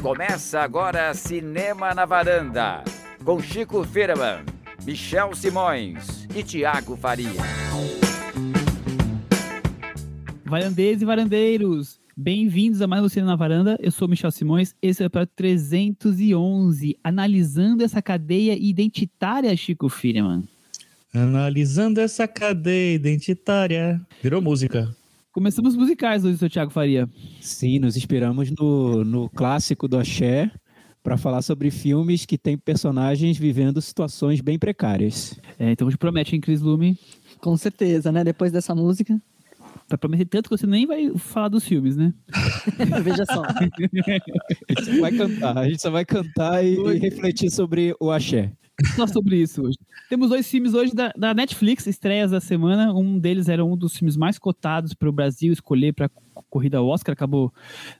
Começa agora Cinema na Varanda, com Chico Firman, Michel Simões e Tiago Faria. Varandeiros e varandeiros, bem-vindos a mais um Cinema na Varanda. Eu sou Michel Simões, esse é o episódio 311, analisando essa cadeia identitária, Chico Firman. Analisando essa cadeia identitária. Virou música. Começamos musicais hoje, seu Thiago Faria. Sim, nos inspiramos no, no clássico do Axé para falar sobre filmes que têm personagens vivendo situações bem precárias. É, então a gente promete, hein, Cris Lume? Com certeza, né? Depois dessa música. Vai prometer tanto que você nem vai falar dos filmes, né? Veja só. A gente só vai cantar, a gente só vai cantar e, e refletir sobre o Axé. Só sobre isso hoje. Temos dois filmes hoje da, da, Netflix, estreias da semana. Um deles era um dos filmes mais cotados para o Brasil escolher para corrida ao Oscar, acabou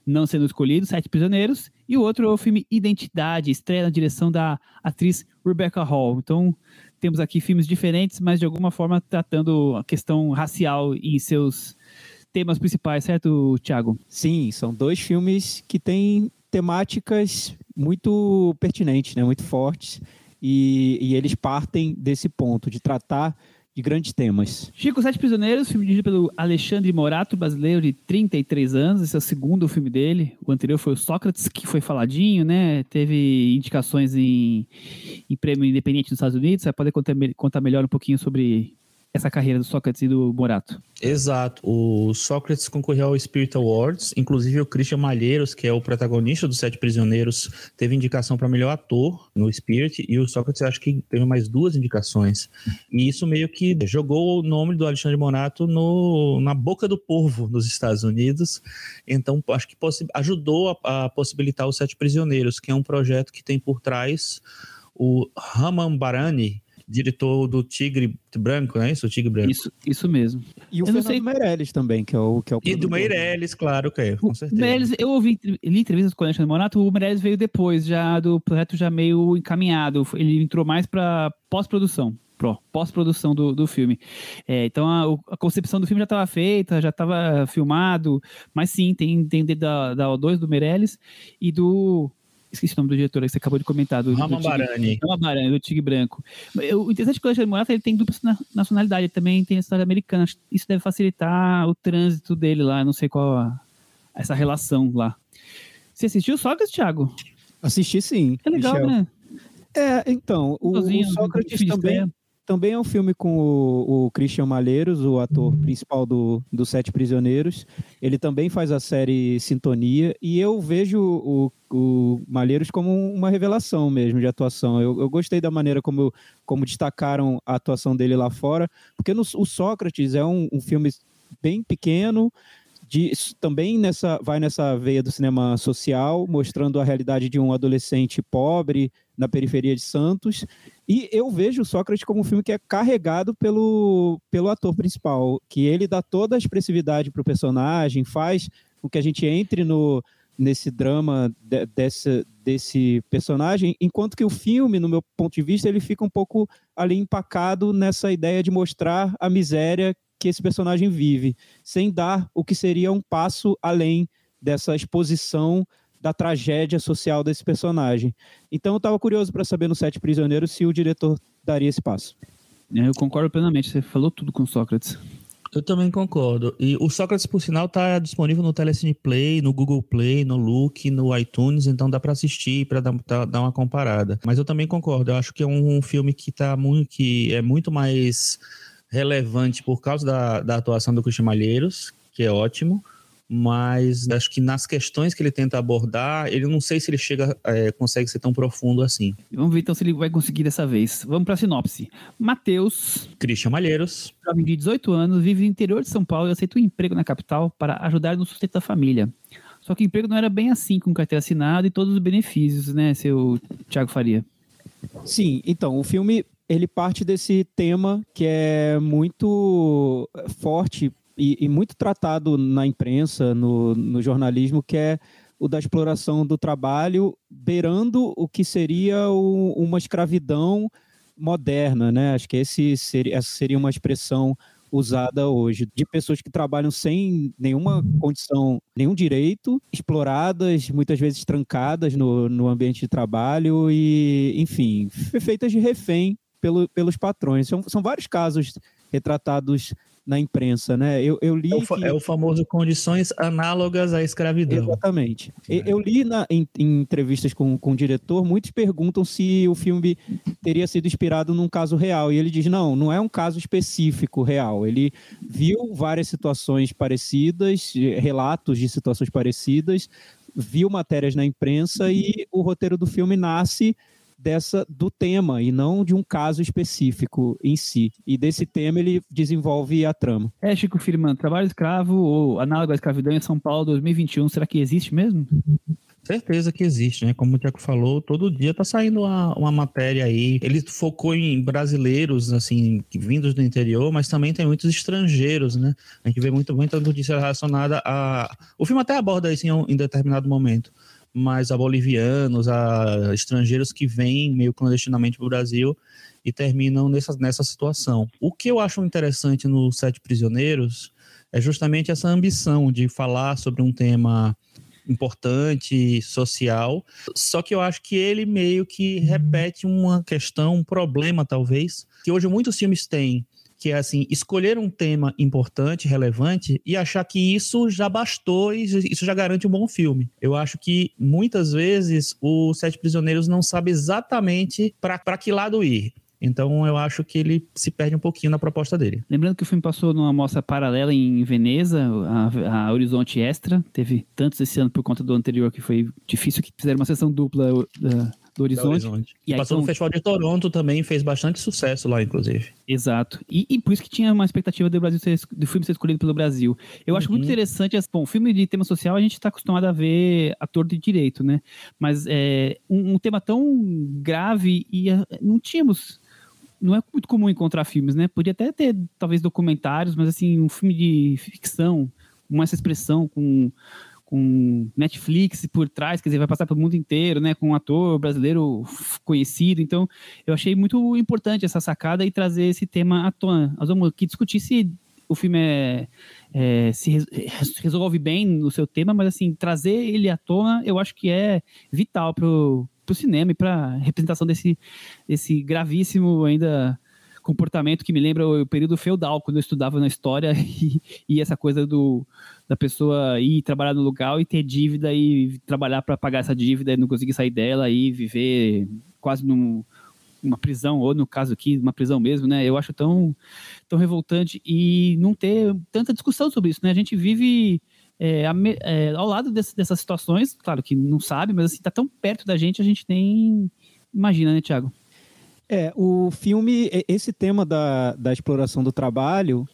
não sendo escolhido, Sete Prisioneiros. E o outro é o filme Identidade, estreia na direção da atriz Rebecca Hall. Então, temos aqui filmes diferentes, mas de alguma forma tratando a questão racial em seus temas principais, certo, Thiago? Sim, são dois filmes que têm temáticas muito pertinentes, né, muito fortes e, e eles partem desse ponto, de tratar de grandes temas. Chico Sete Prisioneiros, filme dirigido pelo Alexandre Morato, brasileiro de 33 anos. Esse é o segundo filme dele. O anterior foi o Sócrates, que foi faladinho, né? Teve indicações em, em prêmio independente nos Estados Unidos. Você pode contar, contar melhor um pouquinho sobre essa carreira do Sócrates e do Morato. Exato. O Sócrates concorreu ao Spirit Awards, inclusive o Christian Malheiros, que é o protagonista dos Sete Prisioneiros, teve indicação para melhor ator no Spirit, e o Sócrates acho que teve mais duas indicações. E isso meio que jogou o nome do Alexandre Morato no, na boca do povo nos Estados Unidos. Então, acho que ajudou a, a possibilitar os Sete Prisioneiros, que é um projeto que tem por trás o Raman Barani, diretor do Tigre Branco, não é isso? O Tigre Branco. Isso, isso mesmo. E o eu Fernando sei... Meirelles também, que é o que é o E do Meirelles, claro que é, com certeza. Meirelles, eu ouvi li entrevistas com o Alexandre Monato, o Meirelles veio depois, já do projeto já meio encaminhado. Ele entrou mais para pós-produção pós-produção do, do filme. É, então a, a, concepção do filme já estava feita, já estava filmado, mas sim, tem, tem da, da O2 do Meirelles e do esqueci o nome do diretor que você acabou de comentar. Do, Rama Barani. Rama Barani, do Tigre Branco. O interessante é que o Alexandre Morato ele tem dupla nacionalidade, ele também tem a história americana. Isso deve facilitar o trânsito dele lá, não sei qual a, essa relação lá. Você assistiu Sócrates, Thiago? Assisti sim. É legal, Michel. né? É, então, o, o Sócrates também, também é um filme com o, o Christian Malheiros, o ator uhum. principal do, do Sete Prisioneiros. Ele também faz a série Sintonia. E eu vejo o, o Malheiros como uma revelação mesmo de atuação. Eu, eu gostei da maneira como, como destacaram a atuação dele lá fora. Porque no, o Sócrates é um, um filme bem pequeno, de, também nessa, vai nessa veia do cinema social, mostrando a realidade de um adolescente pobre na periferia de Santos. E eu vejo Sócrates como um filme que é carregado pelo, pelo ator principal, que ele dá toda a expressividade para o personagem, faz com que a gente entre no, nesse drama de, desse, desse personagem, enquanto que o filme, no meu ponto de vista, ele fica um pouco ali empacado nessa ideia de mostrar a miséria que esse personagem vive, sem dar o que seria um passo além dessa exposição da tragédia social desse personagem. Então eu estava curioso para saber no Sete Prisioneiros se o diretor daria esse passo. Eu concordo plenamente, você falou tudo com Sócrates. Eu também concordo. E o Sócrates, por sinal, está disponível no Telecine Play, no Google Play, no Look, no iTunes, então dá para assistir, para dar, dar uma comparada. Mas eu também concordo. Eu acho que é um, filme que tá muito, que é muito mais relevante por causa da, da atuação do Christian Malheiros, que é ótimo, mas acho que nas questões que ele tenta abordar, ele não sei se ele chega, é, consegue ser tão profundo assim. Vamos ver então se ele vai conseguir dessa vez. Vamos para a sinopse. Matheus, Christian Malheiros, jovem de 18 anos, vive no interior de São Paulo e aceita um emprego na capital para ajudar no sustento da família. Só que o emprego não era bem assim, com carteira assinada e todos os benefícios, né, seu Thiago Faria? Sim, então, o filme ele parte desse tema que é muito forte e, e muito tratado na imprensa, no, no jornalismo, que é o da exploração do trabalho, beirando o que seria o, uma escravidão moderna, né? Acho que esse seria, essa seria uma expressão usada hoje, de pessoas que trabalham sem nenhuma condição, nenhum direito, exploradas, muitas vezes trancadas no, no ambiente de trabalho e, enfim, feitas de refém pelo, pelos patrões. São, são vários casos retratados na imprensa, né? Eu, eu li. É o, que... é o, famoso condições análogas à escravidão. Exatamente. É. Eu li na, em, em, entrevistas com, com o diretor, muitos perguntam se o filme teria sido inspirado num caso real. E ele diz: não, não é um caso específico real. Ele viu várias situações parecidas, relatos de situações parecidas, viu matérias na imprensa e o roteiro do filme nasce dessa do tema e não de um caso específico em si. E desse tema ele desenvolve a trama. É, Chico Firman, trabalho escravo ou análogo à escravidão em São Paulo 2021, será que existe mesmo? Certeza que existe, né? Como o Tiago falou, todo dia tá saindo uma, uma matéria aí. Ele focou em brasileiros, assim, vindos do interior, mas também tem muitos estrangeiros, né? A gente vê muito, muita notícia relacionada a. O filme até aborda isso em, em determinado momento mas a bolivianos, a estrangeiros que vêm meio clandestinamente para o Brasil e terminam nessa, nessa situação. O que eu acho interessante no Sete Prisioneiros é justamente essa ambição de falar sobre um tema importante, social, só que eu acho que ele meio que repete uma questão, um problema talvez, que hoje muitos filmes têm, que é assim, escolher um tema importante, relevante e achar que isso já bastou e isso já garante um bom filme. Eu acho que muitas vezes o Sete Prisioneiros não sabe exatamente para que lado ir. Então eu acho que ele se perde um pouquinho na proposta dele. Lembrando que o filme passou numa mostra paralela em Veneza, a, a Horizonte Extra. Teve tantos esse ano por conta do anterior que foi difícil que fizeram uma sessão dupla uh, do Horizonte. Horizonte. E aí, Passou então... no Festival de Toronto também, fez bastante sucesso lá, inclusive. Exato. E, e por isso que tinha uma expectativa do, Brasil ser, do filme ser escolhido pelo Brasil. Eu uhum. acho muito uhum. interessante, bom, filme de tema social a gente está acostumado a ver ator de direito, né? Mas é, um, um tema tão grave e uh, não tínhamos não é muito comum encontrar filmes, né? Podia até ter, talvez, documentários, mas assim, um filme de ficção, com essa expressão, com com Netflix por trás, quer dizer, vai passar pelo mundo inteiro, né, com um ator brasileiro conhecido. Então, eu achei muito importante essa sacada e trazer esse tema à tona. Nós vamos aqui discutir se o filme é, é, se resolve bem no seu tema, mas assim, trazer ele à tona, eu acho que é vital pro, pro cinema e para representação desse, desse gravíssimo ainda comportamento que me lembra o período feudal, quando eu estudava na história, e, e essa coisa do, da pessoa ir trabalhar no lugar e ter dívida e trabalhar para pagar essa dívida e não conseguir sair dela e viver quase num, numa prisão, ou no caso aqui, uma prisão mesmo, né? Eu acho tão, tão revoltante e não ter tanta discussão sobre isso, né? A gente vive é, é, ao lado desse, dessas situações, claro que não sabe, mas assim, tá tão perto da gente, a gente nem imagina, né, Tiago? É, o filme, esse tema da, da exploração do trabalho,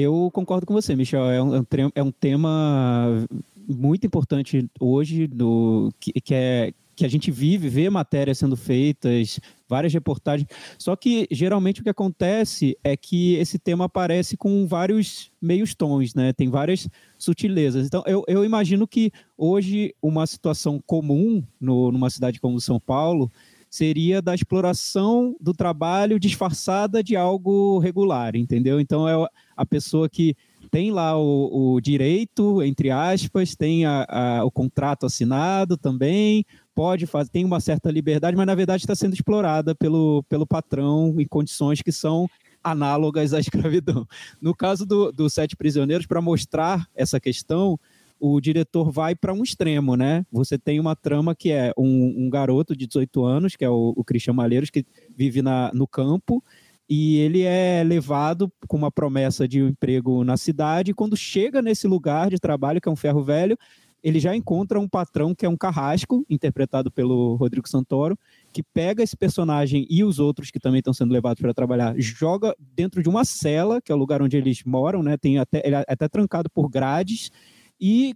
eu concordo com você, Michel. É um, é um tema muito importante hoje, do, que, que, é, que a gente vive, vê matérias sendo feitas, várias reportagens. Só que geralmente o que acontece é que esse tema aparece com vários meios tons, né? Tem várias sutilezas. Então eu, eu imagino que hoje uma situação comum no, numa cidade como São Paulo seria da exploração do trabalho disfarçada de algo regular, entendeu? Então é a pessoa que tem lá o, o direito, entre aspas, tem a, a, o contrato assinado também, pode fazer, tem uma certa liberdade, mas na verdade está sendo explorada pelo, pelo patrão em condições que são análogas à escravidão. No caso do, do Sete Prisioneiros, para mostrar essa questão, o diretor vai para um extremo, né? Você tem uma trama que é um, um garoto de 18 anos, que é o, o Christian Malheiros, que vive na, no campo, e ele é levado com uma promessa de um emprego na cidade, e quando chega nesse lugar de trabalho, que é um ferro velho, ele já encontra um patrão que é um carrasco, interpretado pelo Rodrigo Santoro, que pega esse personagem e os outros que também estão sendo levados para trabalhar, joga dentro de uma cela, que é o lugar onde eles moram, né? Tem até, ele é até trancado por grades, e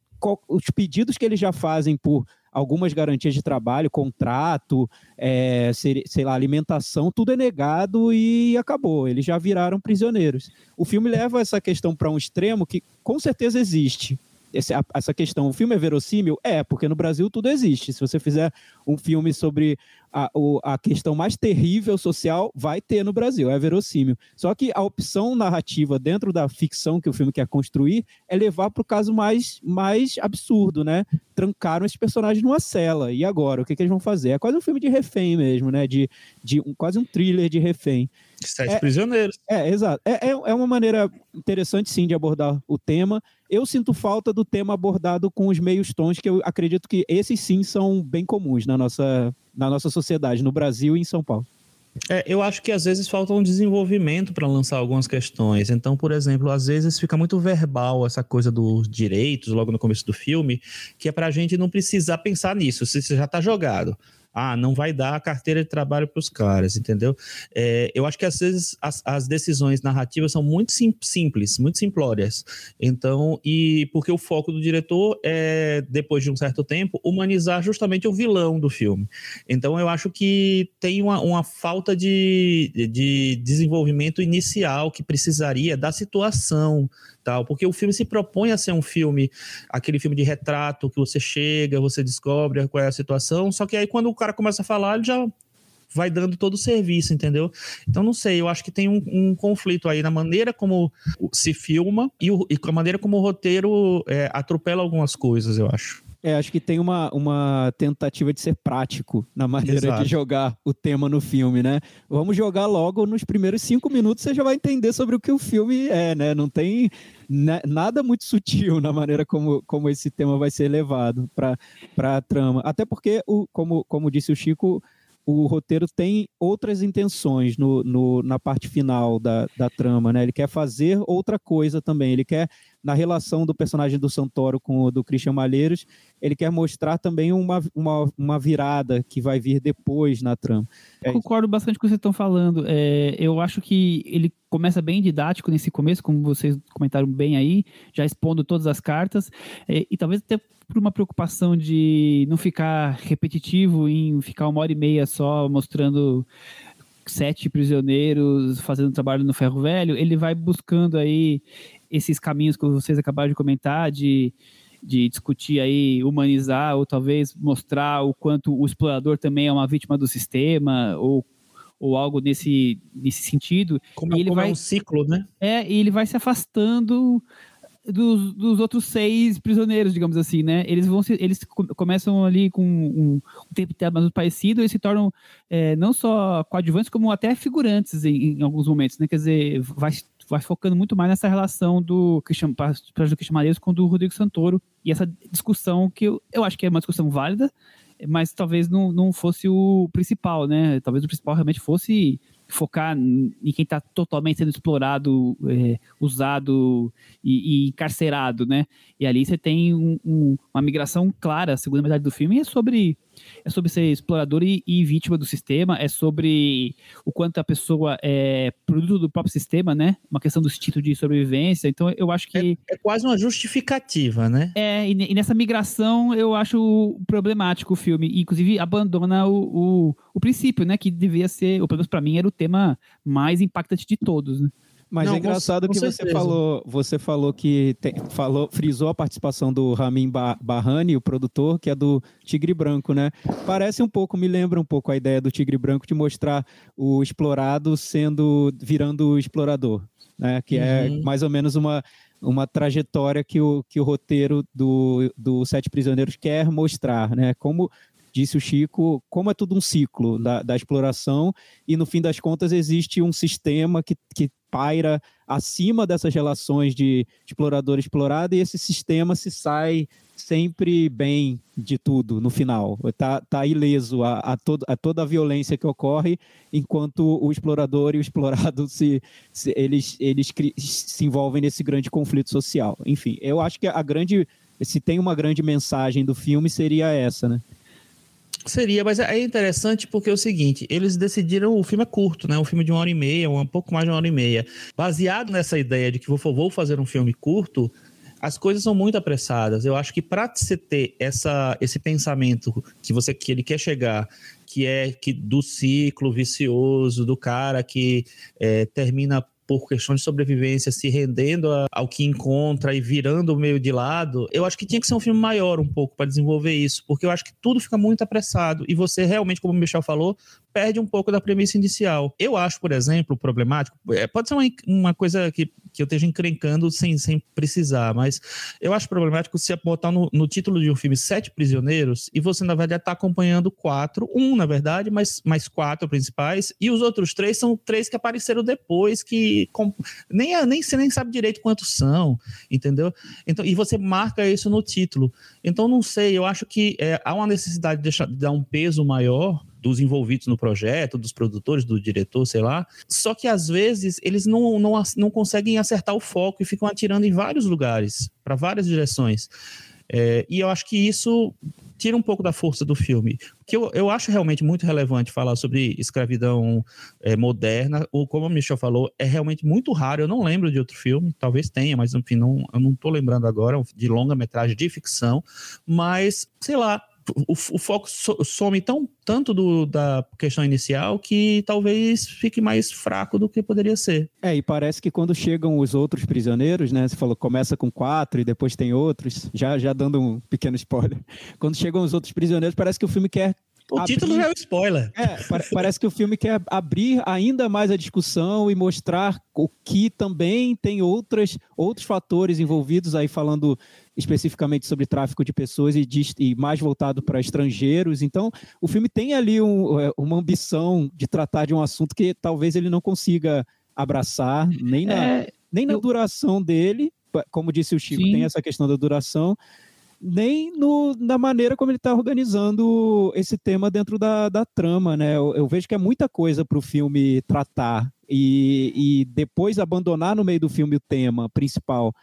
os pedidos que eles já fazem por algumas garantias de trabalho, contrato, é, sei, sei lá, alimentação, tudo é negado e acabou. Eles já viraram prisioneiros. O filme leva essa questão para um extremo que com certeza existe, esse, a, essa questão, o filme é verossímil? É, porque no Brasil tudo existe. Se você fizer um filme sobre a, o, a questão mais terrível social, vai ter no Brasil, é verossímil. Só que a opção narrativa dentro da ficção que o filme quer construir é levar para o caso mais, mais absurdo, né? Trancaram esses personagens numa cela. E agora? O que, que eles vão fazer? É quase um filme de refém mesmo, né? De, de um, quase um thriller de refém. Sete é, prisioneiros. É, exato. É, é, é uma maneira interessante, sim, de abordar o tema. Eu sinto falta do tema abordado com os meios tons, que eu acredito que esses sim são bem comuns na nossa, na nossa sociedade, no Brasil e em São Paulo. É, eu acho que às vezes falta um desenvolvimento para lançar algumas questões. Então, por exemplo, às vezes fica muito verbal essa coisa dos direitos logo no começo do filme, que é para a gente não precisar pensar nisso, se já está jogado ah, não vai dar a carteira de trabalho para os caras, entendeu? É, eu acho que às vezes as, as decisões narrativas são muito sim, simples, muito simplórias. Então, e porque o foco do diretor é, depois de um certo tempo, humanizar justamente o vilão do filme. Então, eu acho que tem uma, uma falta de, de desenvolvimento inicial que precisaria da situação, tal, porque o filme se propõe a ser um filme, aquele filme de retrato que você chega, você descobre qual é a situação, só que aí quando o cara começa a falar, ele já vai dando todo o serviço, entendeu? Então, não sei, eu acho que tem um, um conflito aí na maneira como se filma e, o, e com a maneira como o roteiro é, atropela algumas coisas, eu acho. É, acho que tem uma, uma tentativa de ser prático na maneira Exato. de jogar o tema no filme, né? Vamos jogar logo nos primeiros cinco minutos, você já vai entender sobre o que o filme é, né? Não tem nada muito sutil na maneira como, como esse tema vai ser levado para a trama. Até porque, o, como, como disse o Chico, o roteiro tem outras intenções no, no, na parte final da, da trama, né? Ele quer fazer outra coisa também. Ele quer, na relação do personagem do Santoro com o do Christian Malheiros, ele quer mostrar também uma, uma, uma virada que vai vir depois na trama. É Concordo bastante com o que vocês estão falando. É, eu acho que ele começa bem didático nesse começo, como vocês comentaram bem aí, já expondo todas as cartas, é, e talvez até por uma preocupação de não ficar repetitivo em ficar uma hora e meia só mostrando sete prisioneiros fazendo trabalho no ferro velho, ele vai buscando aí esses caminhos que vocês acabaram de comentar, de, de discutir aí, humanizar, ou talvez mostrar o quanto o explorador também é uma vítima do sistema, ou, ou algo nesse, nesse sentido. Como, e ele como é vai, é um ciclo, né? É, e ele vai se afastando dos, dos outros seis prisioneiros, digamos assim, né? Eles vão se, eles começam ali com um, um tempo mais parecido e se tornam é, não só coadjuvantes, como até figurantes em, em, alguns momentos, né? Quer dizer, vai, vai focando muito mais nessa relação do Christian, do Christian Mareiros com do Rodrigo Santoro e essa discussão que eu, eu acho que é uma discussão válida, mas talvez não, não fosse o principal, né? Talvez o principal realmente fosse focar em quem está totalmente sendo explorado, é, usado e, e, encarcerado, né? E ali você tem um, um, uma migração clara, a segunda metade do filme é sobre é sobre ser explorador e, e, vítima do sistema, é sobre o quanto a pessoa é produto do próprio sistema, né? Uma questão do instinto de sobrevivência. Então, eu acho que. É, é quase uma justificativa, né? É, e, e, nessa migração eu acho problemático o filme. Inclusive, abandona o, o, o princípio, né? Que devia ser, ou pelo menos para mim, era o tema mais impactante de todos, né? Mas Não, é engraçado com, com que você falou, você falou que tem, falou, frisou a participação do Ramin Barrani, o produtor, que é do Tigre Branco, né? Parece um pouco, me lembra um pouco a ideia do Tigre Branco de mostrar o explorado sendo virando o explorador, né? Que é uhum. é mais ou menos uma uma trajetória que o, que o roteiro do, do Sete Prisioneiros quer mostrar, né? Como disse o Chico, como é tudo um ciclo da, da exploração e no fim das contas existe um sistema que, que paira acima dessas relações de explorador explorado e esse sistema se sai sempre bem de tudo no final. Está tá ileso a, a, todo, a toda a violência que ocorre, enquanto o explorador e o explorado se, se eles, eles se envolvem nesse grande conflito social. Enfim, eu acho que a grande. Se tem uma grande mensagem do filme, seria essa, né? Seria, mas é interessante porque é o seguinte, eles decidiram, o filme é curto, né? Um filme de uma hora e meia, um pouco mais de uma hora e meia. Baseado nessa ideia de que vou, vou fazer um filme curto, as coisas são muito apressadas. Eu acho que para você ter essa, esse pensamento que você que ele quer chegar, que é que do ciclo vicioso do cara que é, termina por questão de sobrevivência, se rendendo a, ao que encontra e virando o meio de lado, eu acho que tinha que ser um filme maior um pouco para desenvolver isso, porque eu acho que tudo fica muito apressado e você realmente, como o Michel falou, perde um pouco da premissa inicial. Eu acho, por exemplo, problemático, é, pode ser uma, uma coisa que, que eu esteja encrencando sem, sem precisar, mas eu acho problemático você botar no, no título de um filme Sete Prisioneiros e você, na verdade, está acompanhando quatro, um, na verdade, mas mais quatro principais, e os outros três são três que apareceram depois, que com, nem, nem você nem sabe direito quantos são, entendeu? Então, e você marca isso no título. Então, não sei, eu acho que é, há uma necessidade de, deixar, de dar um peso maior dos envolvidos no projeto, dos produtores, do diretor, sei lá. Só que às vezes eles não, não, não conseguem acertar o foco e ficam atirando em vários lugares, para várias direções. É, e eu acho que isso tira um pouco da força do filme. O que eu, eu acho realmente muito relevante falar sobre escravidão é, moderna, ou como o Michel falou, é realmente muito raro. Eu não lembro de outro filme, talvez tenha, mas enfim, não, eu não estou lembrando agora, de longa-metragem de ficção. Mas, sei lá, o, o foco some tão, tanto do, da questão inicial que talvez fique mais fraco do que poderia ser. É, e parece que quando chegam os outros prisioneiros, né? Você falou começa com quatro e depois tem outros, já, já dando um pequeno spoiler. Quando chegam os outros prisioneiros, parece que o filme quer o abrir... título já é um spoiler. É, parece que o filme quer abrir ainda mais a discussão e mostrar o que também tem outras, outros fatores envolvidos aí falando especificamente sobre tráfico de pessoas e, de, e mais voltado para estrangeiros. Então, o filme tem ali um, é, uma ambição de tratar de um assunto que talvez ele não consiga abraçar, nem na, é, nem na eu... duração dele. Como disse o Chico, Sim. tem essa questão da duração, nem no, na maneira como ele está organizando esse tema dentro da, da trama, né? Eu, eu vejo que é muita coisa para o filme tratar e, e depois abandonar no meio do filme o tema principal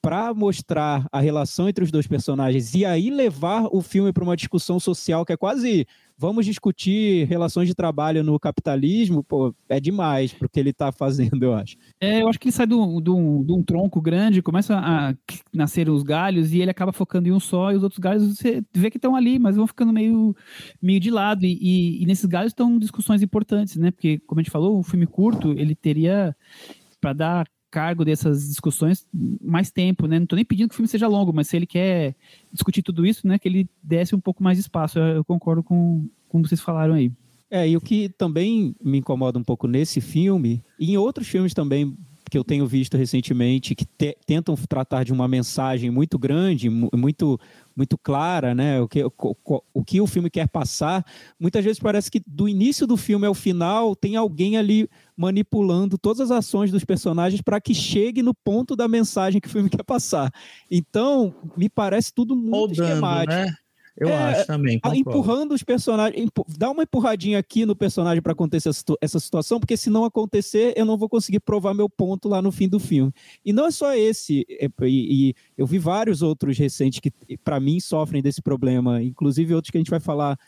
para mostrar a relação entre os dois personagens e aí levar o filme para uma discussão social que é quase vamos discutir relações de trabalho no capitalismo, pô, é demais para o que ele está fazendo, eu acho. É, eu acho que ele sai de um tronco grande, começa a nascer os galhos e ele acaba focando em um só, e os outros galhos você vê que estão ali, mas vão ficando meio, meio de lado. E, e, e nesses galhos estão discussões importantes, né? Porque, como a gente falou, o filme curto, ele teria para dar cargo dessas discussões mais tempo, né? Não estou nem pedindo que o filme seja longo, mas se ele quer discutir tudo isso, né, que ele desse um pouco mais de espaço. Eu, eu concordo com como vocês falaram aí. É, e o que também me incomoda um pouco nesse filme, e em outros filmes também que eu tenho visto recentemente, que te, tentam tratar de uma mensagem muito grande, muito muito clara, né? O que, o, o, que o filme quer passar. Muitas vezes parece que do início do filme ao final tem alguém ali manipulando todas as ações dos personagens para que chegue no ponto da mensagem que o filme quer passar. Então, me parece tudo muito Rodando, esquemático. Né? Eu é, acho também. Concordo. Empurrando os personagens. Dá uma empurradinha aqui no personagem para acontecer essa situação, porque se não acontecer, eu não vou conseguir provar meu ponto lá no fim do filme. E não é só esse. É, e, e eu vi vários outros recentes que, para mim, sofrem desse problema, inclusive outros que a gente vai falar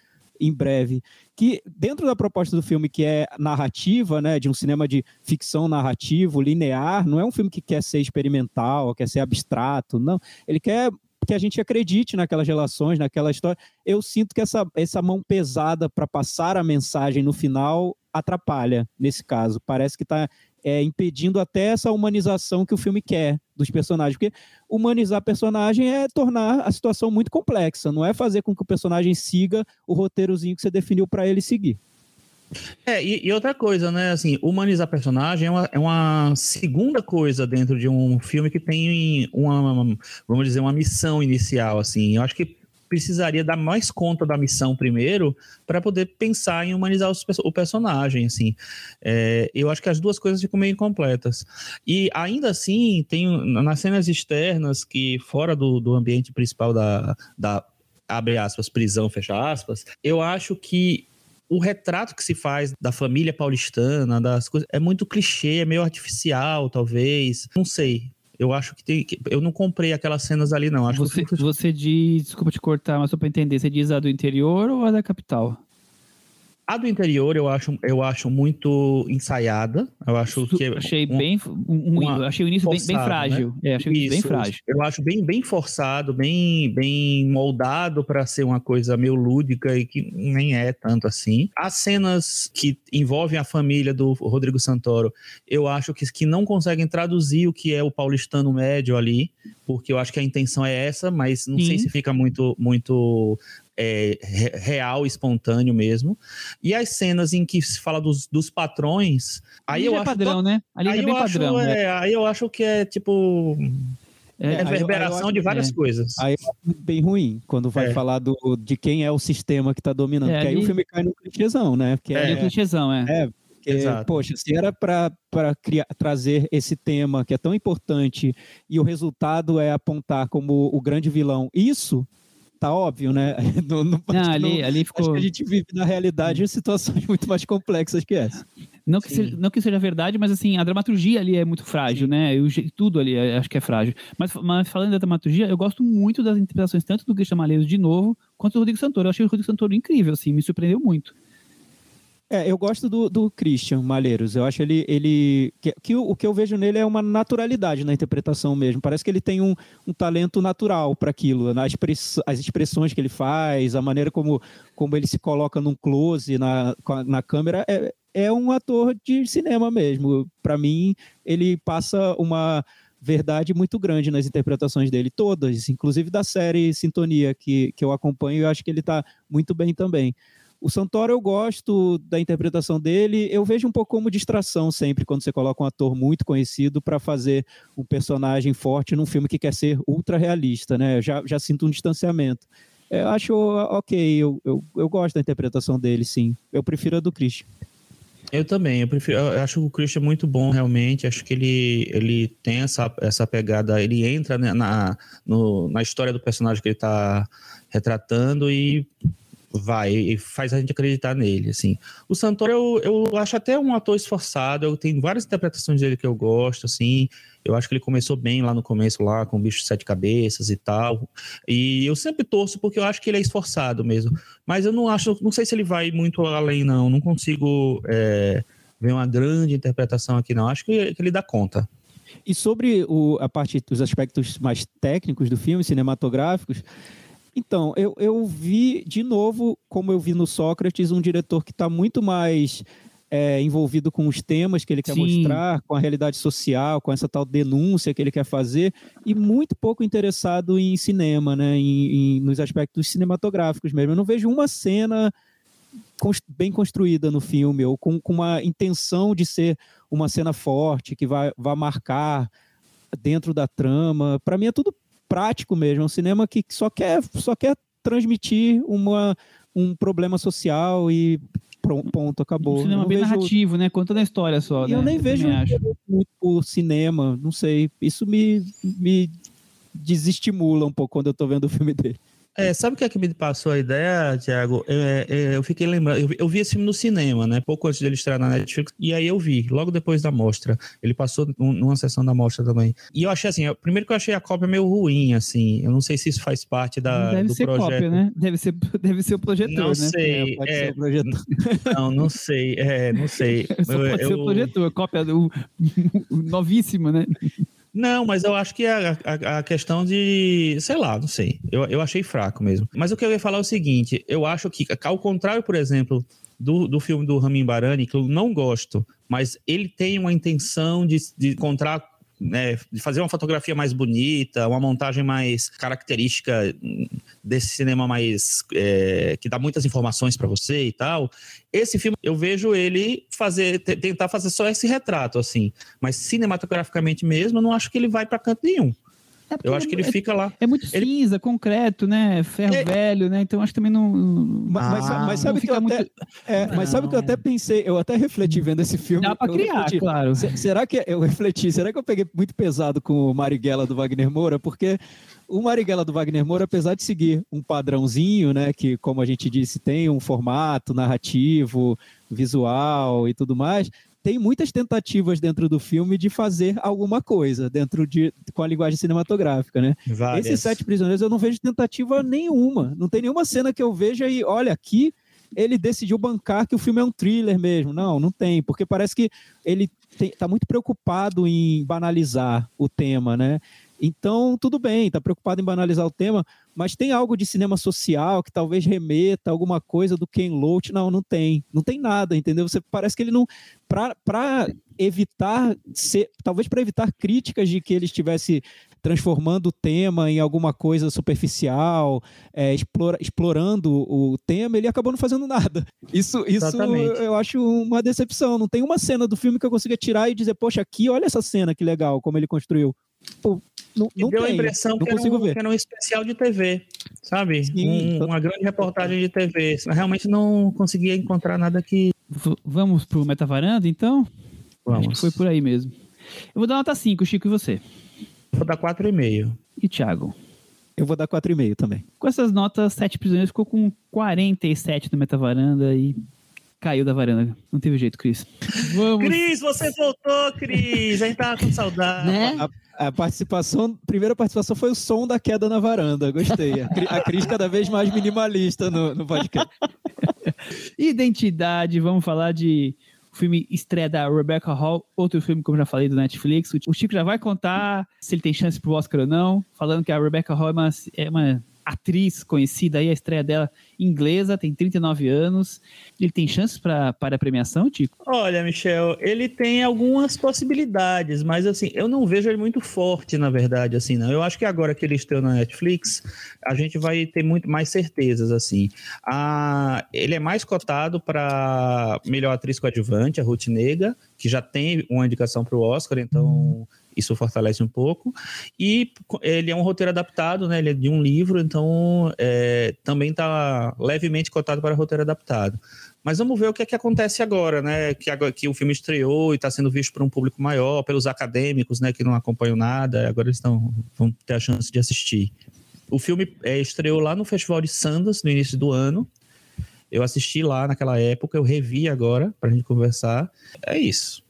em breve, que dentro da proposta do filme que é narrativa, né, de um cinema de ficção narrativo, linear, não é um filme que quer ser experimental, quer ser abstrato, não. Ele quer que a gente acredite naquelas relações, naquela história. Eu sinto que essa, essa mão pesada para passar a mensagem no final atrapalha nesse caso. Parece que está é, impedindo até essa humanização que o filme quer dos personagens. Porque humanizar personagem é tornar a situação muito complexa, não é fazer com que o personagem siga o roteirozinho que você definiu para ele seguir. É, e, e, outra coisa, né? Assim, humanizar personagem é uma, é uma, segunda coisa dentro de um filme que tem uma, vamos dizer, uma missão inicial, assim. Eu acho que precisaria dar mais conta da missão primeiro para poder pensar em humanizar os, o personagem, assim. É, eu acho que as duas coisas ficam meio incompletas. E ainda assim, tem nas cenas externas que fora do, do ambiente principal da, da abre aspas, prisão, fecha aspas, eu acho que o retrato que se faz da família paulistana, das coisas, é muito clichê, é meio artificial, talvez. Não sei. Eu acho que tem. Eu não comprei aquelas cenas ali, não. Acho você, que... você diz, desculpa te cortar, mas só para entender, você diz a do interior ou a da capital? A do interior eu acho, eu acho muito ensaiada. Eu acho que. Achei um, bem. Um, um, achei o início forçado, bem, bem, frágil. Né? É, achei Isso, bem frágil. Eu acho bem, bem forçado, bem, bem moldado para ser uma coisa meio lúdica e que nem é tanto assim. As cenas que envolvem a família do Rodrigo Santoro, eu acho que, que não conseguem traduzir o que é o paulistano médio ali, porque eu acho que a intenção é essa, mas não Sim. sei se fica muito, muito é, real, espontâneo mesmo. E as cenas em que se fala dos, dos patrões. Aí eu é acho padrão, né? Ali aí é bem padrão. Acho, é, aí eu acho que é tipo. É, é reverberação de várias é. coisas. Aí é bem ruim, quando vai é. falar do, de quem é o sistema que está dominando. É, porque ali... aí o filme cai no clichêzão, né? Porque é, é, clichêzão, é. É, porque, Exato. poxa, se era para trazer esse tema que é tão importante e o resultado é apontar como o grande vilão, isso tá óbvio, né? não, não, não, ali, ali ficou... Acho que a gente vive na realidade situações muito mais complexas que essa. Não que, seja, não que seja verdade, mas assim, a dramaturgia ali é muito frágil, Sim. né? Eu, tudo ali acho que é frágil. Mas, mas, falando da dramaturgia, eu gosto muito das interpretações, tanto do Christian Malheiros de novo, quanto do Rodrigo Santoro. Eu achei o Rodrigo Santoro incrível, assim, me surpreendeu muito. É, eu gosto do, do Christian Malheiros. Eu acho ele. ele que, que o, o, que eu vejo nele é uma naturalidade na interpretação mesmo. Parece que ele tem um, um talento natural para aquilo. As expressões que ele faz, a maneira como, como ele se coloca num close na, na câmera. É, é um ator de cinema mesmo. Para mim, ele passa uma verdade muito grande nas interpretações dele, todas, inclusive da série Sintonia, que, que eu acompanho, eu acho que ele está muito bem também. O Santoro eu gosto da interpretação dele, eu vejo um pouco como distração sempre quando você coloca um ator muito conhecido para fazer um personagem forte num filme que quer ser ultra realista, né? Eu já, já sinto um distanciamento. Eu acho ok, eu, eu, eu gosto da interpretação dele, sim. Eu prefiro a do Christian. Eu também, eu prefiro, eu acho o Christian muito bom realmente, acho que ele, ele tem essa, essa pegada, ele entra na, no, na história do personagem que ele está retratando e vai e faz a gente acreditar nele, assim. O Santoro eu, eu acho até um ator esforçado, eu tenho várias interpretações dele que eu gosto, assim. Eu acho que ele começou bem lá no começo, lá com o bicho de sete cabeças e tal. E eu sempre torço porque eu acho que ele é esforçado mesmo. Mas eu não acho, não sei se ele vai muito além, não. Não consigo é, ver uma grande interpretação aqui, não. Acho que, que ele dá conta. E sobre o, a parte dos aspectos mais técnicos do filme, cinematográficos, então, eu, eu vi de novo, como eu vi no Sócrates, um diretor que está muito mais é, envolvido com os temas que ele quer Sim. mostrar, com a realidade social, com essa tal denúncia que ele quer fazer, e muito pouco interessado em cinema, né? Em, em, nos aspectos cinematográficos mesmo. Eu não vejo uma cena bem construída no filme, ou com, com uma intenção de ser uma cena forte, que vai, vai marcar dentro da trama. Para mim é tudo prático mesmo, é um cinema que só quer, só quer transmitir uma, um problema social e ponto, acabou. Um cinema bem vejo... narrativo, né? Contando a história só. E né? eu nem eu vejo muito por cinema, não sei. Isso me, me desestimula um pouco quando eu tô vendo o filme dele. É, sabe o que é que me passou a ideia, Thiago? É, é, eu fiquei lembrando, eu, eu, vi esse filme no cinema, né? Pouco antes dele estrear na Netflix, e aí eu vi, logo depois da mostra. Ele passou numa sessão da mostra também. E eu achei assim, primeiro que eu achei a cópia meio ruim, assim. Eu não sei se isso faz parte da, deve do ser projeto. Cópia, né? Deve ser, deve ser o projetor, não né? Sei, é, é, projetor. Não, não sei, é, não sei. Só pode eu, ser o projetor, cópia do novíssima, né? Não, mas eu acho que a, a, a, questão de. Sei lá, não sei. Eu, eu achei fraco mesmo. Mas o que eu ia falar é o seguinte: eu acho que, ao contrário, por exemplo, do, do filme do Ramin Barani, que eu não gosto, mas ele tem uma intenção de, de né, de fazer uma fotografia mais bonita, uma montagem mais característica desse cinema mais é, que dá muitas informações para você e tal. Esse filme eu vejo ele fazer tentar fazer só esse retrato assim, mas cinematograficamente mesmo eu não acho que ele vai para canto nenhum. É eu acho que ele é, fica lá. É muito ele... cinza, concreto, né? Ferro é... velho, né? Então acho que também não. Mas, ah, mas sabe que eu muito... até, é, mas sabe que eu até pensei, eu até refleti vendo esse filme. Dá pra criar, refleti, claro. Será que eu refleti? Será que eu peguei muito pesado com o Marighella do Wagner Moura? Porque o Marighella do Wagner Moura, apesar de seguir um padrãozinho, né? Que, como a gente disse, tem um formato narrativo, visual e tudo mais tem muitas tentativas dentro do filme de fazer alguma coisa dentro de com a linguagem cinematográfica, né? Várias. Esses sete prisioneiros eu não vejo tentativa nenhuma. Não tem nenhuma cena que eu veja e olha aqui ele decidiu bancar que o filme é um thriller mesmo. Não, não tem, porque parece que ele está muito preocupado em banalizar o tema, né? Então, tudo bem, está preocupado em banalizar o tema, mas tem algo de cinema social que talvez remeta alguma coisa do Ken Loach? Não, não tem. Não tem nada, entendeu? Você parece que ele não. Para evitar, ser, talvez para evitar críticas de que ele estivesse transformando o tema em alguma coisa superficial, é, explora, explorando o tema, ele acabou não fazendo nada. Isso, isso eu acho uma decepção. Não tem uma cena do filme que eu consiga tirar e dizer, poxa, aqui, olha essa cena que legal, como ele construiu. Pô, não, não deu tem, a impressão que era, um, que era, um, especial de TV, sabe? Sim, um, uma grande reportagem de TV. Realmente não conseguia encontrar nada que. V vamos pro Metavaranda, então? Vamos. Acho que foi por aí mesmo. Eu vou dar nota 5, Chico, e você? Vou dar 4,5. E Thiago? Eu vou dar 4,5 também. Com essas notas, Sete Prisioneiros ficou com 47 no Metavaranda e caiu da varanda. Não teve jeito, Cris. Vamos. Cris, você voltou, Cris. A gente tava com saudade. Né? A, a, participação, primeira participação foi o som da queda na varanda. Gostei. A, a Cris cada vez mais minimalista no, no podcast. Identidade, vamos falar de filme estreia da Rebecca Hall, outro filme, como já falei, do Netflix. O Chico já vai contar se ele tem chance pro Oscar ou não, falando que a Rebecca Hall é uma, é uma atriz conhecida aí, a estreia dela inglesa, tem 39 anos. Ele tem chances para a premiação, Tico? Olha, Michel, ele tem algumas possibilidades, mas assim, eu não vejo ele muito forte, na verdade, assim, não. Eu acho que agora que ele estreou na Netflix, a gente vai ter muito mais certezas, assim. A, ele é mais cotado para melhor atriz coadjuvante, a Ruth Nega, que já tem uma indicação para o Oscar, então... Hum isso fortalece um pouco. E ele é um roteiro adaptado, né? Ele é de um livro, então é, também está levemente cotado para roteiro adaptado. Mas vamos ver o que é que acontece agora, né? Que, agora, que o filme estreou e está sendo visto por um público maior, pelos acadêmicos, né? Que não acompanham nada, agora eles estão, vão ter a chance de assistir. O filme é, estreou lá no Festival de Sundance no início do ano. Eu assisti lá naquela época, eu revi agora para a gente conversar. É isso.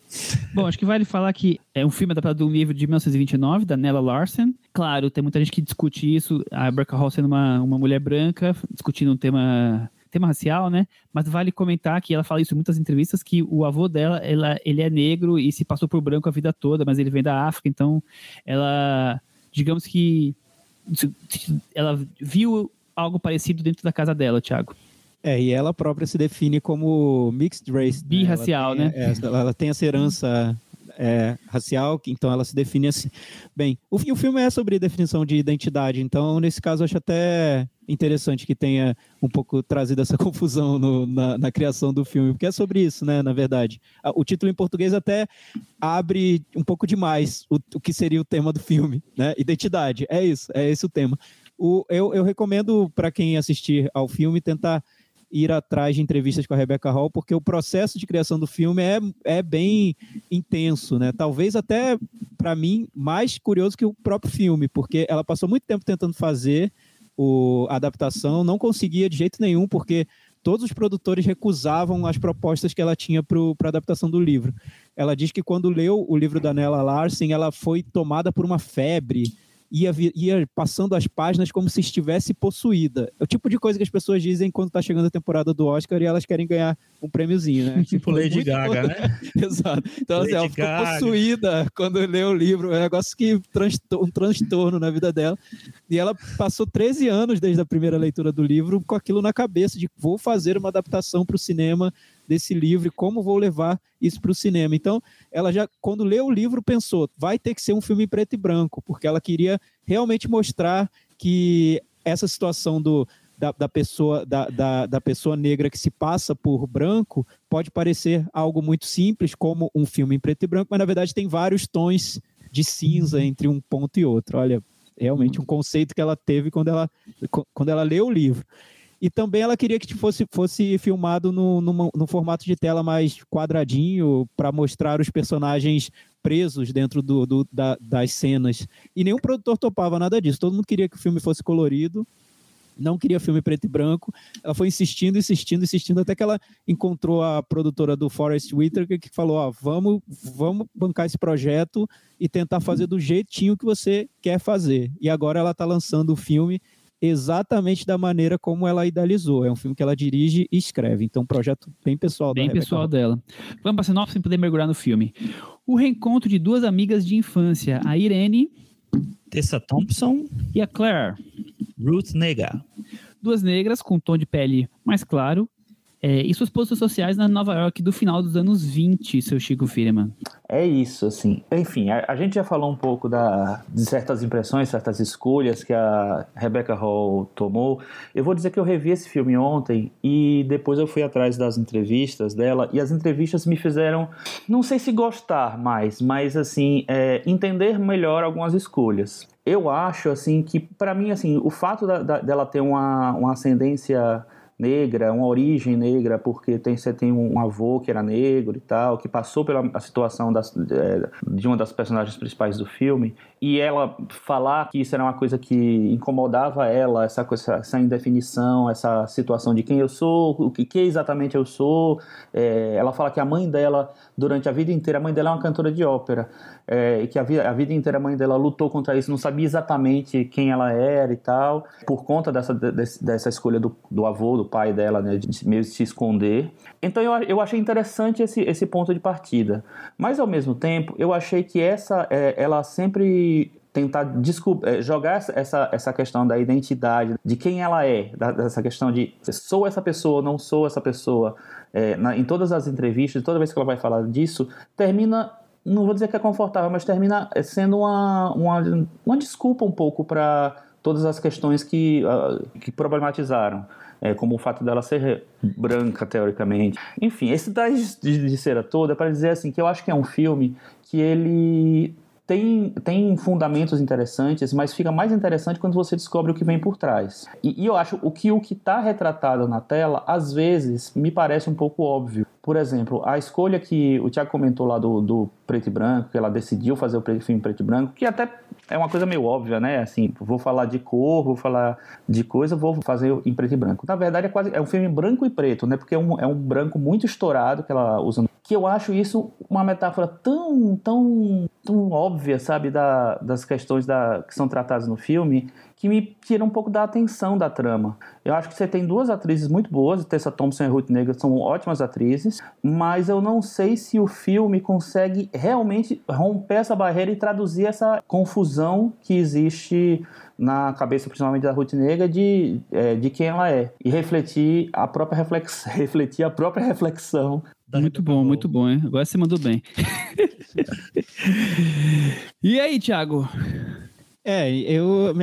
Bom, acho que vale falar que é um filme adaptado de um livro de 1929, da Nella Larsen. Claro, tem muita gente que discute isso, a Berka Hall sendo uma, uma mulher branca, discutindo um tema tema racial, né? Mas vale comentar que ela fala isso em muitas entrevistas que o avô dela, ela, ele é negro e se passou por branco a vida toda, mas ele vem da África, então ela, digamos que ela viu algo parecido dentro da casa dela, Thiago. É, e ela própria se define como mixed race. Né? Birracial, né? É, ela tem essa herança é, racial, então ela se define assim. Bem, o, o filme é sobre definição de identidade, então nesse caso acho até interessante que tenha um pouco trazido essa confusão no, na, na, criação do filme, porque é sobre isso, né, na verdade. O título em português até abre um pouco demais o, o que seria o tema do filme, né? Identidade, é isso, é esse o tema. O, eu, eu recomendo para quem assistir ao filme tentar ir atrás de entrevistas com a Rebecca Hall, porque o processo de criação do filme é, é bem intenso, né? Talvez até, para mim, mais curioso que o próprio filme, porque ela passou muito tempo tentando fazer o, a adaptação, não conseguia de jeito nenhum, porque todos os produtores recusavam as propostas que ela tinha para a adaptação do livro. Ela diz que quando leu o livro da Nella Larsen, ela foi tomada por uma febre ia, ia passando as páginas como se estivesse possuída. É o tipo de coisa que as pessoas dizem quando está chegando a temporada do Oscar e elas querem ganhar um prêmiozinho, né? Tipo Lady Gaga, né? Exato. Então, assim, ela ficou Gaga. possuída quando leu o livro. É um negócio que um transtorno na vida dela. E ela passou 13 anos desde a primeira leitura do livro com aquilo na cabeça de vou fazer uma adaptação para o cinema desse livro e como vou levar isso para o cinema. Então, ela já, quando leu o livro, pensou, vai ter que ser um filme em preto e branco, porque ela queria realmente mostrar que essa situação do, da, da, pessoa, da, da, da, pessoa negra que se passa por branco pode parecer algo muito simples, como um filme em preto e branco, mas na verdade tem vários tons de cinza entre um ponto e outro. Olha, realmente um conceito que ela teve quando ela, quando ela leu o livro. E também ela queria que fosse, fosse filmado no, no, formato de tela mais quadradinho, para mostrar os personagens presos dentro do, do da, das cenas. E nenhum produtor topava nada disso. Todo mundo queria que o filme fosse colorido, não queria filme preto e branco. Ela foi insistindo, insistindo, insistindo, até que ela encontrou a produtora do Forest Whitaker, que falou: Ó, vamos, vamos bancar esse projeto e tentar fazer do jeitinho que você quer fazer. E agora ela está lançando o filme exatamente da maneira como ela idealizou. É um filme que ela dirige e escreve. Então, um projeto bem pessoal bem pessoal dela. Vamos para a sinopse sem poder mergulhar no filme. O reencontro de duas amigas de infância, a Irene... Tessa Thompson. E a Claire. Ruth Nega. Duas negras com tom de pele mais claro é, e suas posições sociais na Nova York do final dos anos 20, seu Chico Firman. É isso, assim. Enfim, a, a, gente já falou um pouco da, de certas impressões, certas escolhas que a Rebecca Hall tomou. Eu vou dizer que eu revi esse filme ontem e depois eu fui atrás das entrevistas dela e as entrevistas me fizeram, não sei se gostar mais, mas assim, é, entender melhor algumas escolhas. Eu acho, assim, que para mim, assim, o fato da, da, dela ter uma, uma ascendência negra, uma origem negra, porque tem, você tem um avô que era negro e tal, que passou pela situação das, é, de uma das personagens principais do filme, e ela falar que isso era uma coisa que incomodava ela, essa, coisa, essa indefinição, essa situação de quem eu sou, o que, que exatamente eu sou. É, ela fala que a mãe dela, durante a vida inteira, a mãe dela é uma cantora de ópera, é, e que a vida, a vida inteira a mãe dela lutou contra isso, não sabia exatamente quem ela era e tal, por conta dessa, dessa escolha do, do avô, do pai dela, né, de meio se esconder. Então eu, eu achei interessante esse, esse ponto de partida. Mas ao mesmo tempo, eu achei que essa, é, ela sempre tentar é, jogar essa, essa questão da identidade, de quem ela é, dessa questão de sou essa pessoa, não sou essa pessoa, é, na, em todas as entrevistas, toda vez que ela vai falar disso, termina, não vou dizer que é confortável, mas termina sendo uma, uma, uma desculpa um pouco para todas as questões que, uh, que problematizaram é, como o fato dela ser branca, teoricamente. Enfim, esse da de, de cera toda é para dizer assim que eu acho que é um filme que ele tem, tem fundamentos interessantes, mas fica mais interessante quando você descobre o que vem por trás. E, e eu acho o que o que está retratado na tela, às vezes, me parece um pouco óbvio. Por exemplo, a escolha que o Tiago comentou lá do, do preto e branco, que ela decidiu fazer o filme preto e branco, que até é uma coisa meio óbvia, né? Assim, vou falar de cor, vou falar de coisa, vou fazer em preto e branco. Na verdade, é quase é um filme branco e preto, né? Porque é um, é um branco muito estourado que ela usa. Que eu acho isso uma metáfora tão, tão, tão óbvia, sabe? Da, das questões da, que são tratadas no filme, que me tira um pouco da atenção da trama. Eu acho que você tem duas atrizes muito boas, Tessa Thompson e Ruth Negro são ótimas atrizes, mas eu não sei se o filme consegue realmente romper essa barreira e traduzir essa confusão que existe na cabeça, principalmente da Ruth Negra, de, é, de quem ela é. E refletir a própria reflexão, refletir a própria reflexão. Muito bom, muito bom, hein? Agora você mandou bem. e aí, Thiago? É, eu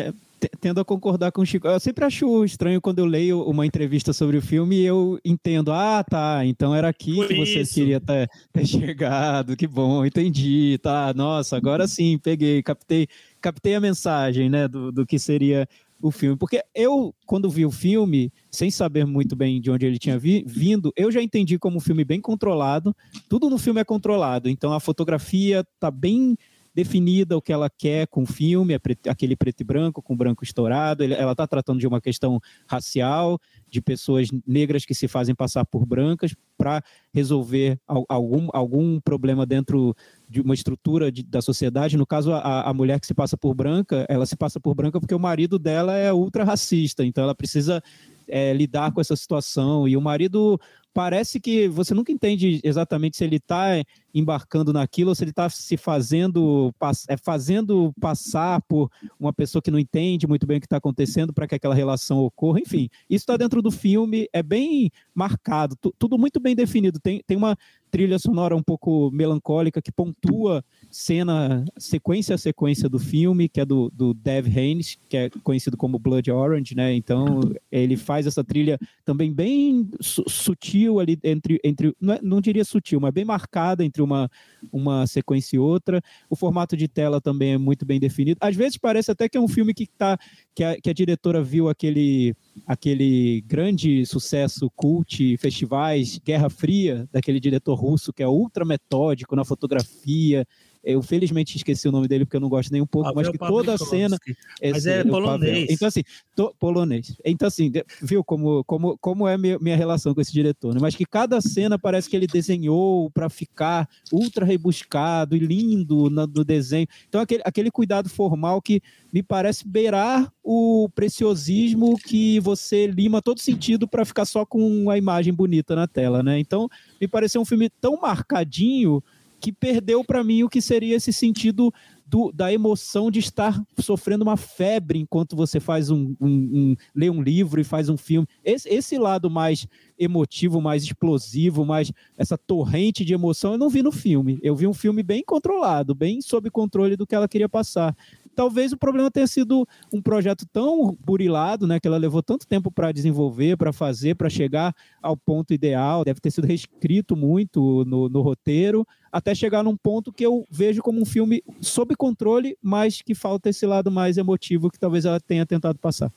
tendo a concordar com o Chico. Eu sempre acho estranho quando eu leio uma entrevista sobre o filme e eu entendo, ah, tá, então era aqui Por que você queria ter, ter chegado, que bom, entendi, tá, nossa, agora sim, peguei, captei, captei a mensagem, né, do, do que seria o filme. Porque eu, quando vi o filme, sem saber muito bem de onde ele tinha vi, vindo, eu já entendi como um filme bem controlado, tudo no filme é controlado, então a fotografia tá bem definida o que ela quer com o filme, é aquele preto e branco com branco estourado. ela está tratando de uma questão racial, de pessoas negras que se fazem passar por brancas para resolver algum, algum problema dentro de uma estrutura de, da sociedade. No caso, a, a mulher que se passa por branca, ela se passa por branca porque o marido dela é ultra racista, então ela precisa é, lidar com essa situação. E o marido parece que você nunca entende exatamente se ele está embarcando naquilo ou se ele está se fazendo, é, fazendo passar por uma pessoa que não entende muito bem o que está acontecendo para que aquela relação ocorra. Enfim, isso está dentro do filme, é bem marcado, tudo muito bem definido. Tem, tem uma trilha sonora um pouco melancólica que pontua cena, sequência a sequência do filme, que é do, do Dev Haynes, que é conhecido como Blood Orange, né? Então ele faz essa trilha também bem su sutil ali entre, entre não, é, não diria sutil, mas bem marcada entre uma, uma sequência e outra. O formato de tela também é muito bem definido. Às vezes parece até que é um filme que tá que a, que a diretora viu aquele aquele grande sucesso cult, festivais, Guerra Fria, daquele diretor russo que é ultra metódico na fotografia, eu felizmente esqueci o nome dele porque eu não gosto nem um pouco, mas que toda a cena. Mas é polonês. Então, assim, to, polonês. Então, assim, viu como, como, como é minha, minha relação com esse diretor, né? Mas que cada cena parece que ele desenhou para ficar ultra rebuscado e lindo no, no desenho. Então, aquele, aquele cuidado formal que me parece beirar o preciosismo que você lima todo sentido para ficar só com a imagem bonita na tela, né? Então, me pareceu um filme tão marcadinho que perdeu para mim o que seria esse sentido do, da emoção de estar sofrendo uma febre enquanto você faz um, um, um lê um livro e faz um filme. Esse, esse, lado mais emotivo, mais explosivo, mais essa torrente de emoção, eu não vi no filme. Eu vi um filme bem controlado, bem sob controle do que ela queria passar talvez o problema tenha sido um projeto tão burilado, né, que ela levou tanto tempo para desenvolver, para fazer, para chegar ao ponto ideal, deve ter sido reescrito muito no, no, roteiro, até chegar num ponto que eu vejo como um filme sob controle, mas que falta esse lado mais emotivo que talvez ela tenha tentado passar.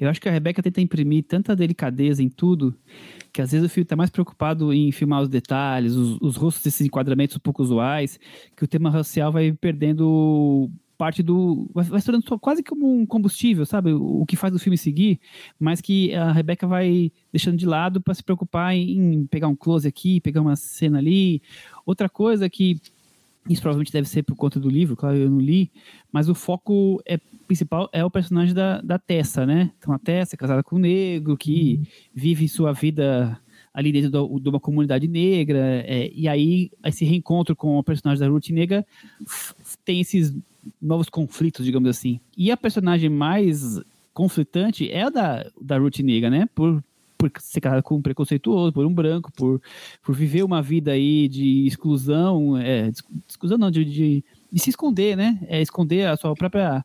Eu acho que a Rebeca tenta imprimir tanta delicadeza em tudo que às vezes o filme está mais preocupado em filmar os detalhes, os, os rostos desses enquadramentos um pouco usuais, que o tema racial vai perdendo parte do. Vai, vai se tornando quase como um combustível, sabe? O, o, que faz o filme seguir, mas que a Rebeca vai deixando de lado para se preocupar em, pegar um close aqui, pegar uma cena ali. Outra coisa que. Isso provavelmente deve ser por conta do livro, claro, eu não li, mas o foco é, principal é o personagem da, da Tessa, né? Então a Tessa é casada com um negro que uhum. vive sua vida ali dentro do, de uma comunidade negra, é, e aí esse reencontro com o personagem da Ruth Negra tem esses novos conflitos, digamos assim. E a personagem mais conflitante é a da, da Ruth Negra, né? Por, por ser casada com um preconceituoso, por um branco, por, por viver uma vida aí de exclusão, é, de exclusão não, de, de, de, se esconder, né? É esconder a sua própria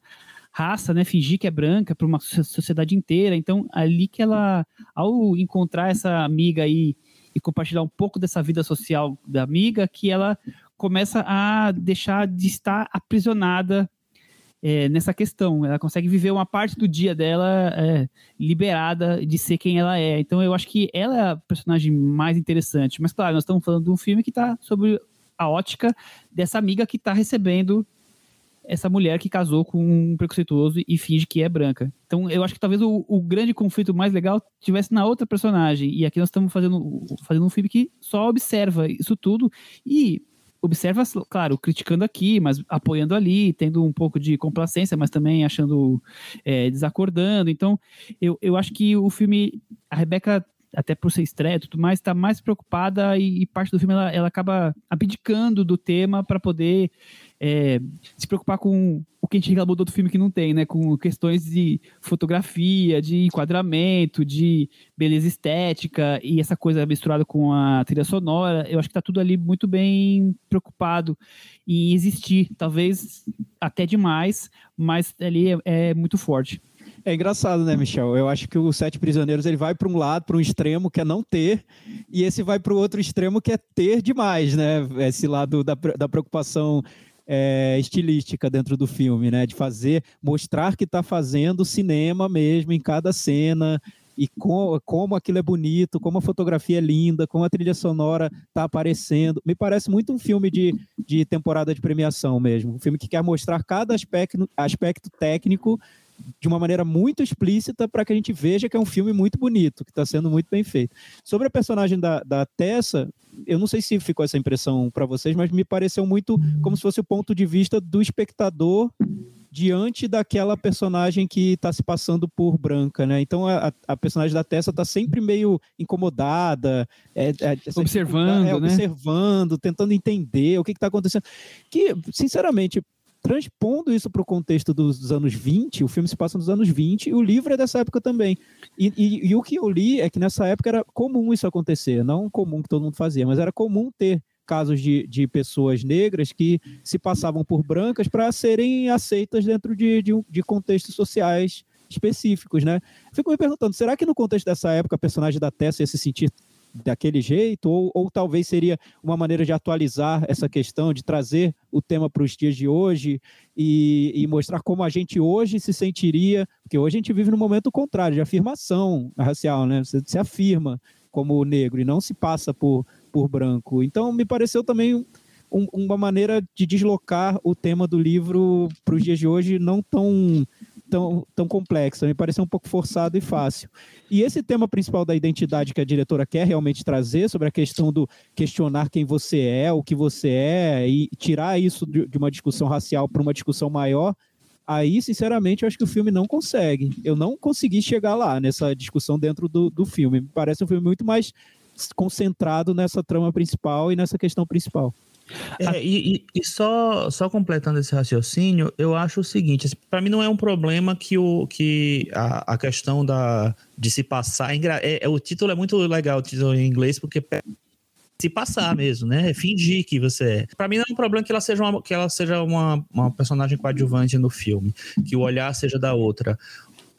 raça, né? Fingir que é branca para uma sociedade inteira. Então, ali que ela, ao encontrar essa amiga aí e compartilhar um pouco dessa vida social da amiga, que ela começa a deixar de estar aprisionada é, nessa questão. Ela consegue viver uma parte do dia dela é, liberada de ser quem ela é. Então eu acho que ela é a personagem mais interessante. Mas claro, nós estamos falando de um filme que está sobre a ótica dessa amiga que está recebendo essa mulher que casou com um preconceituoso e finge que é branca. Então, eu acho que talvez o, o, grande conflito mais legal tivesse na outra personagem. E aqui nós estamos fazendo, fazendo um filme que só observa isso tudo. E observa, claro, criticando aqui, mas apoiando ali, tendo um pouco de complacência, mas também achando, é, desacordando. Então, eu, eu acho que o filme, a Rebeca até por ser estreia e tudo mais, está mais preocupada e, e, parte do filme ela, ela acaba abdicando do tema para poder é, se preocupar com o que a gente reclamou do outro filme que não tem, né? Com questões de fotografia, de enquadramento, de beleza estética e essa coisa misturada com a trilha sonora. Eu acho que tá tudo ali muito bem preocupado em existir, talvez até demais, mas ali é, é muito forte. É engraçado, né, Michel? Eu acho que o Sete Prisioneiros ele vai para um lado, para um extremo que é não ter, e esse vai para o outro extremo que é ter demais, né? Esse lado da, da preocupação é, estilística dentro do filme, né? De fazer, mostrar que está fazendo cinema mesmo em cada cena e com, como aquilo é bonito, como a fotografia é linda, como a trilha sonora está aparecendo. Me parece muito um filme de, de temporada de premiação mesmo. Um filme que quer mostrar cada aspecto, aspecto técnico de uma maneira muito explícita para que a gente veja que é um filme muito bonito, que está sendo muito bem feito. Sobre a personagem da, da Tessa, eu não sei se ficou essa impressão para vocês, mas me pareceu muito como se fosse o ponto de vista do espectador diante daquela personagem que está se passando por branca, né? Então a, a personagem da Tessa está sempre meio incomodada, é, é, observando, é, né? observando, tentando entender o que está acontecendo. Que, sinceramente, transpondo isso para o contexto dos, anos 20, o filme se passa nos anos 20 e o livro é dessa época também. E, e, e, o que eu li é que nessa época era comum isso acontecer, não comum que todo mundo fazia, mas era comum ter casos de, de pessoas negras que se passavam por brancas para serem aceitas dentro de, de, de contextos sociais específicos, né? Fico me perguntando, será que no contexto dessa época a personagem da Tessa ia se sentir daquele jeito, ou, ou talvez seria uma maneira de atualizar essa questão, de trazer o tema para os dias de hoje e, e, mostrar como a gente hoje se sentiria, porque hoje a gente vive num momento contrário, de afirmação racial, né? Você se afirma como negro e não se passa por, por branco. Então, me pareceu também um, uma maneira de deslocar o tema do livro para os dias de hoje não tão tão, tão complexa, me pareceu um pouco forçado e fácil. E esse tema principal da identidade que a diretora quer realmente trazer, sobre a questão do questionar quem você é, o que você é, e tirar isso de, de uma discussão racial para uma discussão maior, aí, sinceramente, eu acho que o filme não consegue. Eu não consegui chegar lá nessa discussão dentro do, do filme. Me parece um filme muito mais concentrado nessa trama principal e nessa questão principal. É, e, e, só, só completando esse raciocínio, eu acho o seguinte: assim, para mim não é um problema que, o, que a, a questão da, de se passar. É, é, o título é muito legal, o título em inglês, porque se passar mesmo, né? É fingir que você é. Para mim não é um problema que ela seja uma, que ela seja uma, uma personagem coadjuvante no filme, que o olhar seja da outra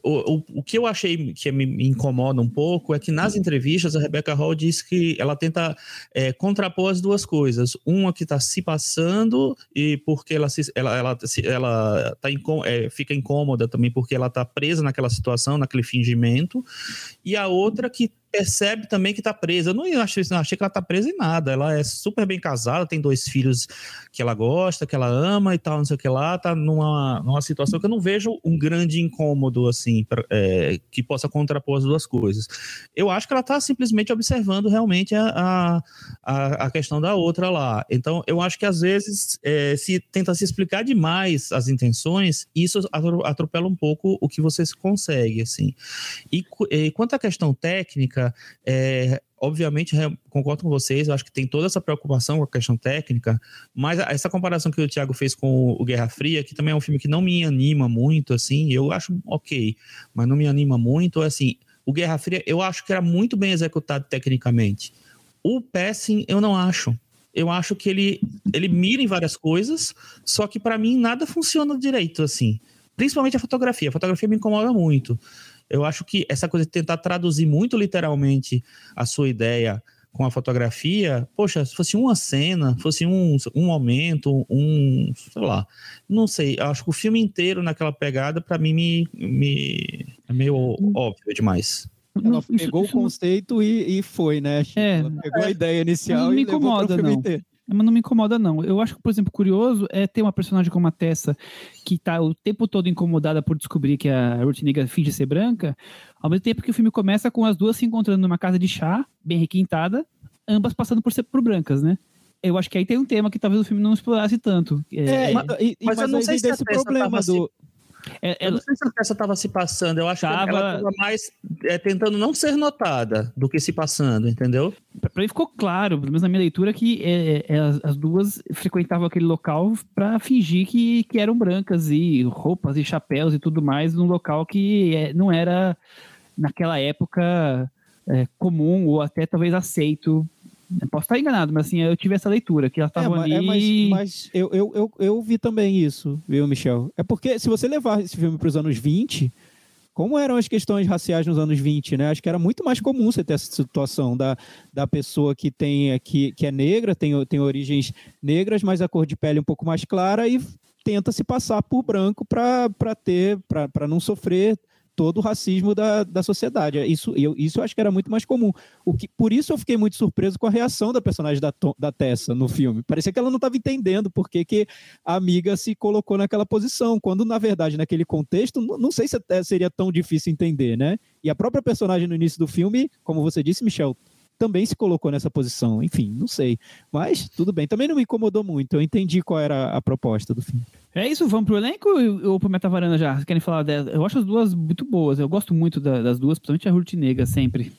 o, o, o, que eu achei que me, incomoda um pouco é que nas entrevistas a Rebecca Hall diz que ela tenta é, contrapor as duas coisas. Uma que está se passando e porque ela, se, ela, ela, ela tá é, fica incômoda também porque ela está presa naquela situação, naquele fingimento. E a outra que percebe também que está presa. Eu não achei, não achei que ela está presa em nada. Ela é super bem casada, tem dois filhos que ela gosta, que ela ama e tal, não sei o que lá. Tá numa, numa situação que eu não vejo um grande incômodo, assim, pra, é, que possa contrapor as duas coisas. Eu acho que ela está simplesmente observando realmente a, a, a, questão da outra lá. Então, eu acho que às vezes é, se tenta se explicar demais as intenções, isso atropela um pouco o que você consegue, assim. E, e quanto à questão técnica, técnica, é, obviamente, concordo com vocês, eu acho que tem toda essa preocupação com a questão técnica, mas essa comparação que o Thiago fez com o Guerra Fria, que também é um filme que não me anima muito, assim, eu acho ok, mas não me anima muito, assim, o Guerra Fria eu acho que era muito bem executado tecnicamente. O Passing eu não acho. Eu acho que ele, ele mira em várias coisas, só que para mim nada funciona direito, assim. Principalmente a fotografia. A fotografia me incomoda muito. Eu acho que essa coisa de tentar traduzir muito literalmente a sua ideia com a fotografia, poxa, se fosse uma cena, fosse um, um momento, um, sei lá, não sei, acho que o filme inteiro naquela pegada, para mim, me, me, é meio óbvio demais. Ela pegou o conceito e, e foi, né? É, Ela pegou a ideia inicial não me e incomoda, não. Inteiro. Mas não me incomoda, não. Eu acho que, por exemplo, curioso é ter uma personagem como a Tessa, que tá o tempo todo incomodada por descobrir que a Ruth Nega finge ser branca, ao mesmo tempo que o filme começa com as duas se encontrando numa casa de chá, bem requintada, ambas passando por ser por brancas, né? Eu acho que aí tem um tema que talvez o filme não explorasse tanto. É, é, mas, e, mas, mas eu não sei se esse problema do... É, eu não sei se a peça estava se passando, eu acho tava... que ela estava mais é, tentando não ser notada do que se passando, entendeu? Para mim ficou claro, pelo menos na minha leitura, que é, é, as, as, duas frequentavam aquele local para fingir que, que eram brancas e roupas e chapéus e tudo mais num local que é, não era naquela época é, comum ou até talvez aceito Posso estar enganado, mas assim, eu tive essa leitura, que ela estava é, ali... É, mas, mas eu, eu, eu, eu, vi também isso, viu, Michel? É porque se você levar esse filme para os anos 20, como eram as questões raciais nos anos 20, né? Acho que era muito mais comum você ter essa situação da, da pessoa que tem que, que é negra, tem, tem origens negras, mas a cor de pele um pouco mais clara e tenta se passar por branco para ter para não sofrer todo o racismo da, da sociedade. Isso eu, isso eu acho que era muito mais comum. O que, por isso eu fiquei muito surpreso com a reação da personagem da, da Tessa no filme. Parecia que ela não estava entendendo por que, que a amiga se colocou naquela posição, quando, na verdade, naquele contexto, não, não sei se seria tão difícil entender, né? E a própria personagem no início do filme, como você disse, Michel, também se colocou nessa posição. Enfim, não sei. Mas tudo bem. Também não me incomodou muito. Eu entendi qual era a proposta do filme. É isso, vamos pro elenco ou pro Metavarana já? Vocês querem falar dela? Eu acho as duas muito boas. Eu gosto muito da, das duas, principalmente a Ruth Nega, sempre.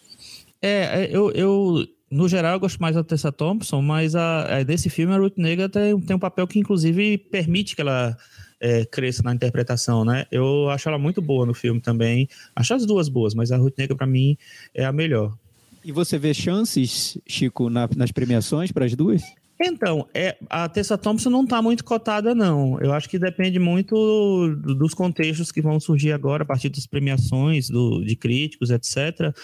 É, é, eu, eu, no geral, eu gosto mais da Tessa Thompson, mas a, a, desse filme a Ruth Nega tem, tem um papel que, inclusive, permite que ela é, cresça na interpretação, né? Eu acho ela muito boa no filme também. Acho as duas boas, mas a Ruth Nega, para mim, é a melhor. E você vê chances, Chico, na, nas premiações para as duas? Então, é, a Tessa Thompson não está muito cotada, não. Eu acho que depende muito dos contextos que vão surgir agora, a partir das premiações do, de críticos, etc.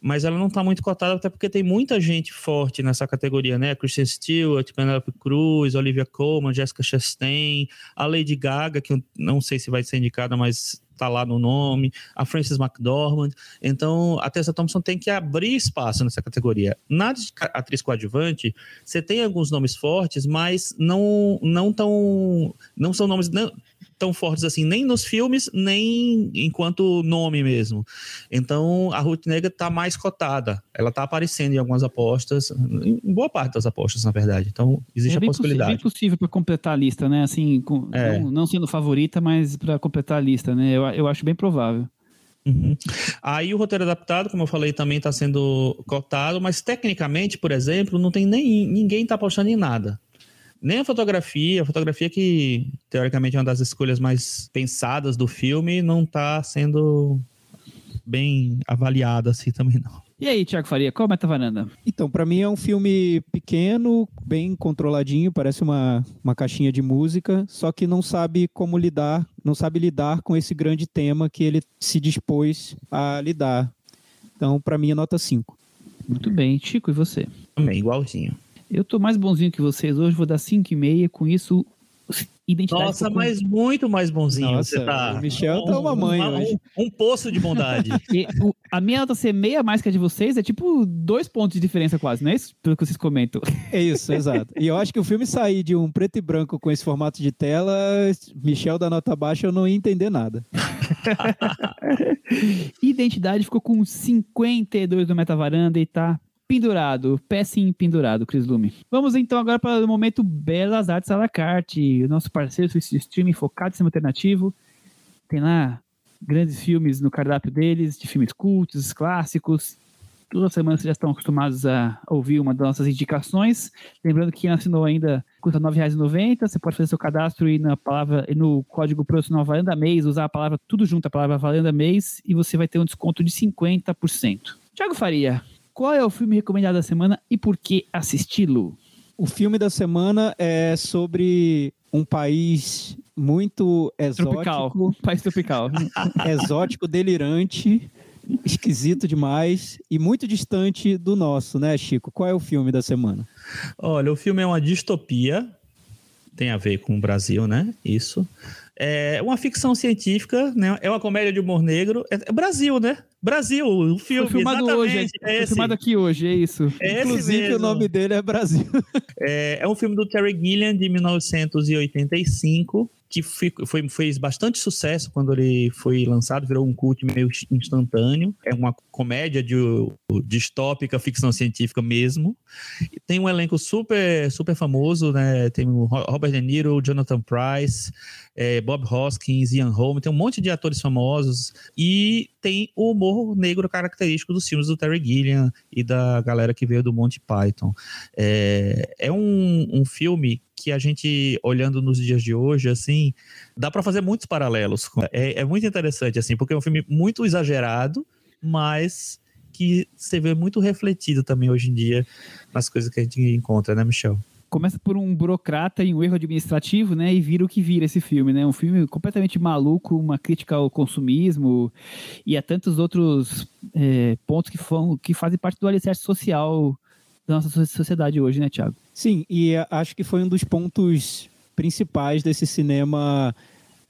Mas ela não está muito cotada, até porque tem muita gente forte nessa categoria, né? Kristen Stewart, Penelope Cruz, Olivia Colman, Jessica Chastain, a Lady Gaga, que eu não sei se vai ser indicada, mas tá lá no nome, a Frances McDormand. Então, a Tessa Thompson tem que abrir espaço nessa categoria. Na atriz coadjuvante, você tem alguns nomes fortes, mas não não tão não são nomes não, tão fortes assim, nem nos filmes, nem enquanto nome mesmo. Então, a Ruth Negga tá mais cotada. Ela tá aparecendo em algumas apostas, em boa parte das apostas, na verdade. Então, existe é a possibilidade. É bem possível para completar a lista, né? Assim, com, é. não, não, sendo favorita, mas para completar a lista, né? Eu, eu acho bem provável. Uhum. Aí o roteiro adaptado, como eu falei, também está sendo cotado, mas tecnicamente, por exemplo, não tem nem ninguém está apostando em nada. Nem a fotografia, a fotografia que teoricamente é uma das escolhas mais pensadas do filme, não está sendo bem avaliada assim também não. E aí, Tiago Faria, qual é a meta varanda? Então, para mim é um filme pequeno, bem controladinho, parece uma, uma caixinha de música, só que não sabe como lidar, não sabe lidar com esse grande tema que ele se dispôs a lidar. Então, para mim é nota 5. Muito bem, Chico, e você? Também, igualzinho. Eu tô mais bonzinho que vocês hoje, vou dar 5,5. Com isso, identidade. Nossa, mas muito mais bonzinho Nossa, você tá. O Michel um, tá uma mãe um, hoje. Um, um, poço de bondade. e, o, a minha nota ser meia mais que a de vocês é tipo dois pontos de diferença quase, não é isso? Pelo que vocês comentam. É isso, exato. E eu acho que o filme sair de um preto e branco com esse formato de tela, Michel da nota baixa, eu não ia entender nada. Identidade ficou com 52 do Metavaranda e tá pendurado, pé sim pendurado, Cris Lume. Vamos então agora para o momento Belas Artes à la carte, o nosso parceiro de streaming focado em cinema alternativo. Tem lá grandes filmes no cardápio deles, de filmes cultos, clássicos. Toda semana vocês já estão acostumados a ouvir uma das nossas indicações. Lembrando que quem assinou ainda custa R$ 9,90. Você pode fazer seu cadastro e na palavra e no código profissional Valenda Mês, usar a palavra tudo junto, a palavra Valenda Mês, e você vai ter um desconto de 50%. Tiago Faria, qual é o filme recomendado da semana e por que assisti-lo? O filme da semana é sobre um país muito exótico. Tropical. País tropical. exótico, delirante, esquisito demais e muito distante do nosso, né, Chico? Qual é o filme da semana? Olha, o filme é uma distopia. Tem a ver com o Brasil, né? Isso. É uma ficção científica, né? É uma comédia de humor negro. É, é Brasil, né? Brasil, o filme. Foi filmado hoje. É foi filmado aqui hoje, é isso. É Inclusive, mesmo. o nome dele é Brasil. É, é um filme do Terry Gilliam, de 1985 que foi, fez bastante sucesso quando ele foi lançado, virou um culto meio instantâneo. É uma comédia de, distópica, ficção científica mesmo. E tem um elenco super, super famoso, né? Tem o Robert De Niro, Jonathan Price, é, Bob Hoskins, Ian Holm, tem um monte de atores famosos. E tem o humor negro característico dos filmes do Terry Gilliam e da galera que veio do Monty Python. É, é um, um filme que a gente, olhando nos dias de hoje, assim, dá para fazer muitos paralelos. É, é muito interessante, assim, porque é um filme muito exagerado, mas que você vê muito refletido também hoje em dia nas coisas que a gente encontra, né, Michel? Começa por um burocrata e um erro administrativo, né? E vira o que vira esse filme, né? Um filme completamente maluco, uma crítica ao consumismo e a tantos outros é, pontos que, fam, que fazem parte do alicerce social da nossa sociedade hoje, né, Thiago? Sim, e acho que foi um dos pontos principais desse cinema,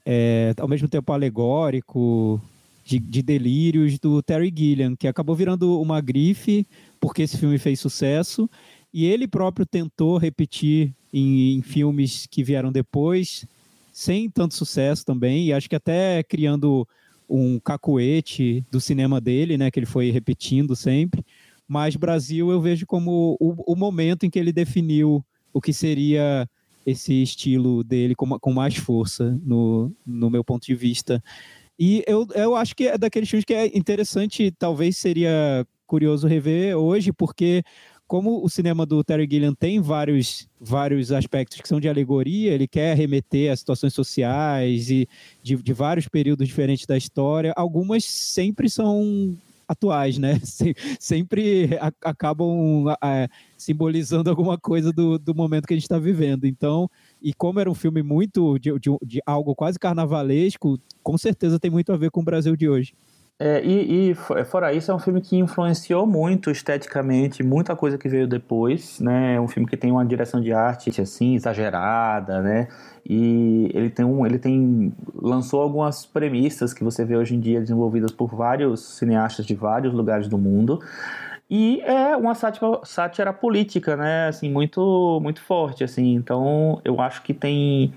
é, ao mesmo tempo alegórico, de, de, delírios do Terry Gilliam, que acabou virando uma grife porque esse filme fez sucesso e ele próprio tentou repetir em, em filmes que vieram depois, sem tanto sucesso também, e acho que até criando um cacuete do cinema dele, né, que ele foi repetindo sempre. Mas Brasil eu vejo como o, o momento em que ele definiu o que seria esse estilo dele com, com mais força, no, no meu ponto de vista. E eu, eu acho que é daqueles filmes que é interessante, talvez seria curioso rever hoje, porque como o cinema do Terry Gilliam tem vários, vários aspectos que são de alegoria, ele quer remeter a situações sociais e de, de vários períodos diferentes da história, algumas sempre são atuais, né? Sempre acabam simbolizando alguma coisa do, do momento que a gente está vivendo. Então, e como era um filme muito de, de, de, algo quase carnavalesco, com certeza tem muito a ver com o Brasil de hoje. É, e, e, fora isso, é um filme que influenciou muito esteticamente muita coisa que veio depois, né? É um filme que tem uma direção de arte assim exagerada, né? E ele tem um, ele tem lançou algumas premissas que você vê hoje em dia desenvolvidas por vários cineastas de vários lugares do mundo. E é uma sátira, sátira política, né? Assim, muito muito forte assim. Então, eu acho que tem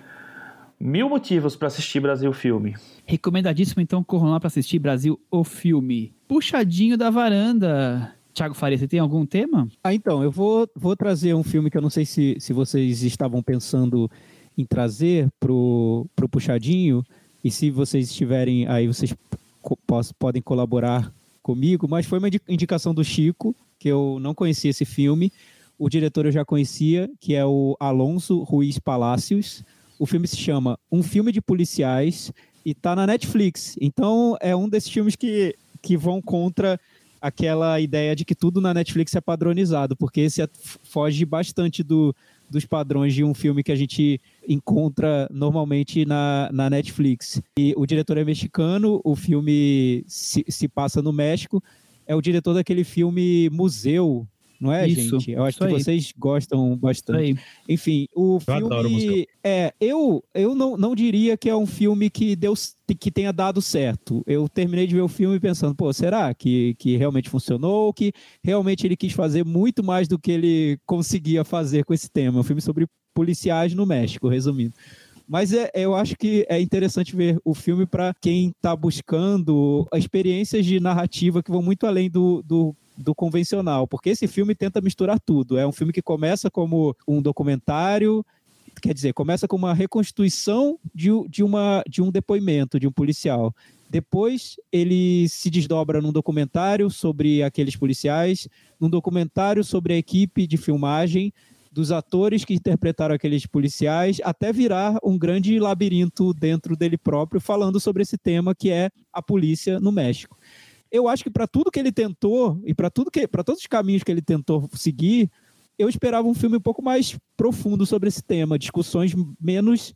mil motivos para assistir Brasil Filme. Recomendadíssimo, então, corram lá para assistir Brasil o Filme. Puxadinho da varanda. Tiago Faria, você tem algum tema? Ah, então, eu vou, vou trazer um filme que eu não sei se, se vocês estavam pensando em trazer pro, pro Puxadinho, e se vocês estiverem aí, vocês podem colaborar comigo, mas foi uma indicação do Chico, que eu não conhecia esse filme. O diretor eu já conhecia, que é o Alonso Ruiz Palácios. O filme se chama Um Filme de Policiais e tá na Netflix. Então é um desses filmes que, que vão contra aquela ideia de que tudo na Netflix é padronizado, porque esse é, foge bastante do, dos padrões de um filme que a gente encontra normalmente na, na Netflix. E o diretor é mexicano, o filme se, se passa no México, é o diretor daquele filme Museu, não é, isso, gente? Eu acho que aí. vocês gostam bastante. Enfim, o eu filme. É, eu, eu não, não diria que é um filme que, deu, que tenha dado certo. Eu terminei de ver o filme pensando, pô, será que, que realmente funcionou? Que realmente ele quis fazer muito mais do que ele conseguia fazer com esse tema? É um filme sobre policiais no México, resumindo. Mas é, eu acho que é interessante ver o filme para quem está buscando experiências de narrativa que vão muito além do, do do convencional, porque esse filme tenta misturar tudo. É um filme que começa como um documentário, quer dizer, começa com uma reconstituição de, de, uma, de um depoimento de um policial. Depois ele se desdobra num documentário sobre aqueles policiais, num documentário sobre a equipe de filmagem, dos atores que interpretaram aqueles policiais, até virar um grande labirinto dentro dele próprio, falando sobre esse tema que é a polícia no México eu acho que para tudo que ele tentou e para tudo que para todos os caminhos que ele tentou seguir, eu esperava um filme um pouco mais profundo sobre esse tema, discussões menos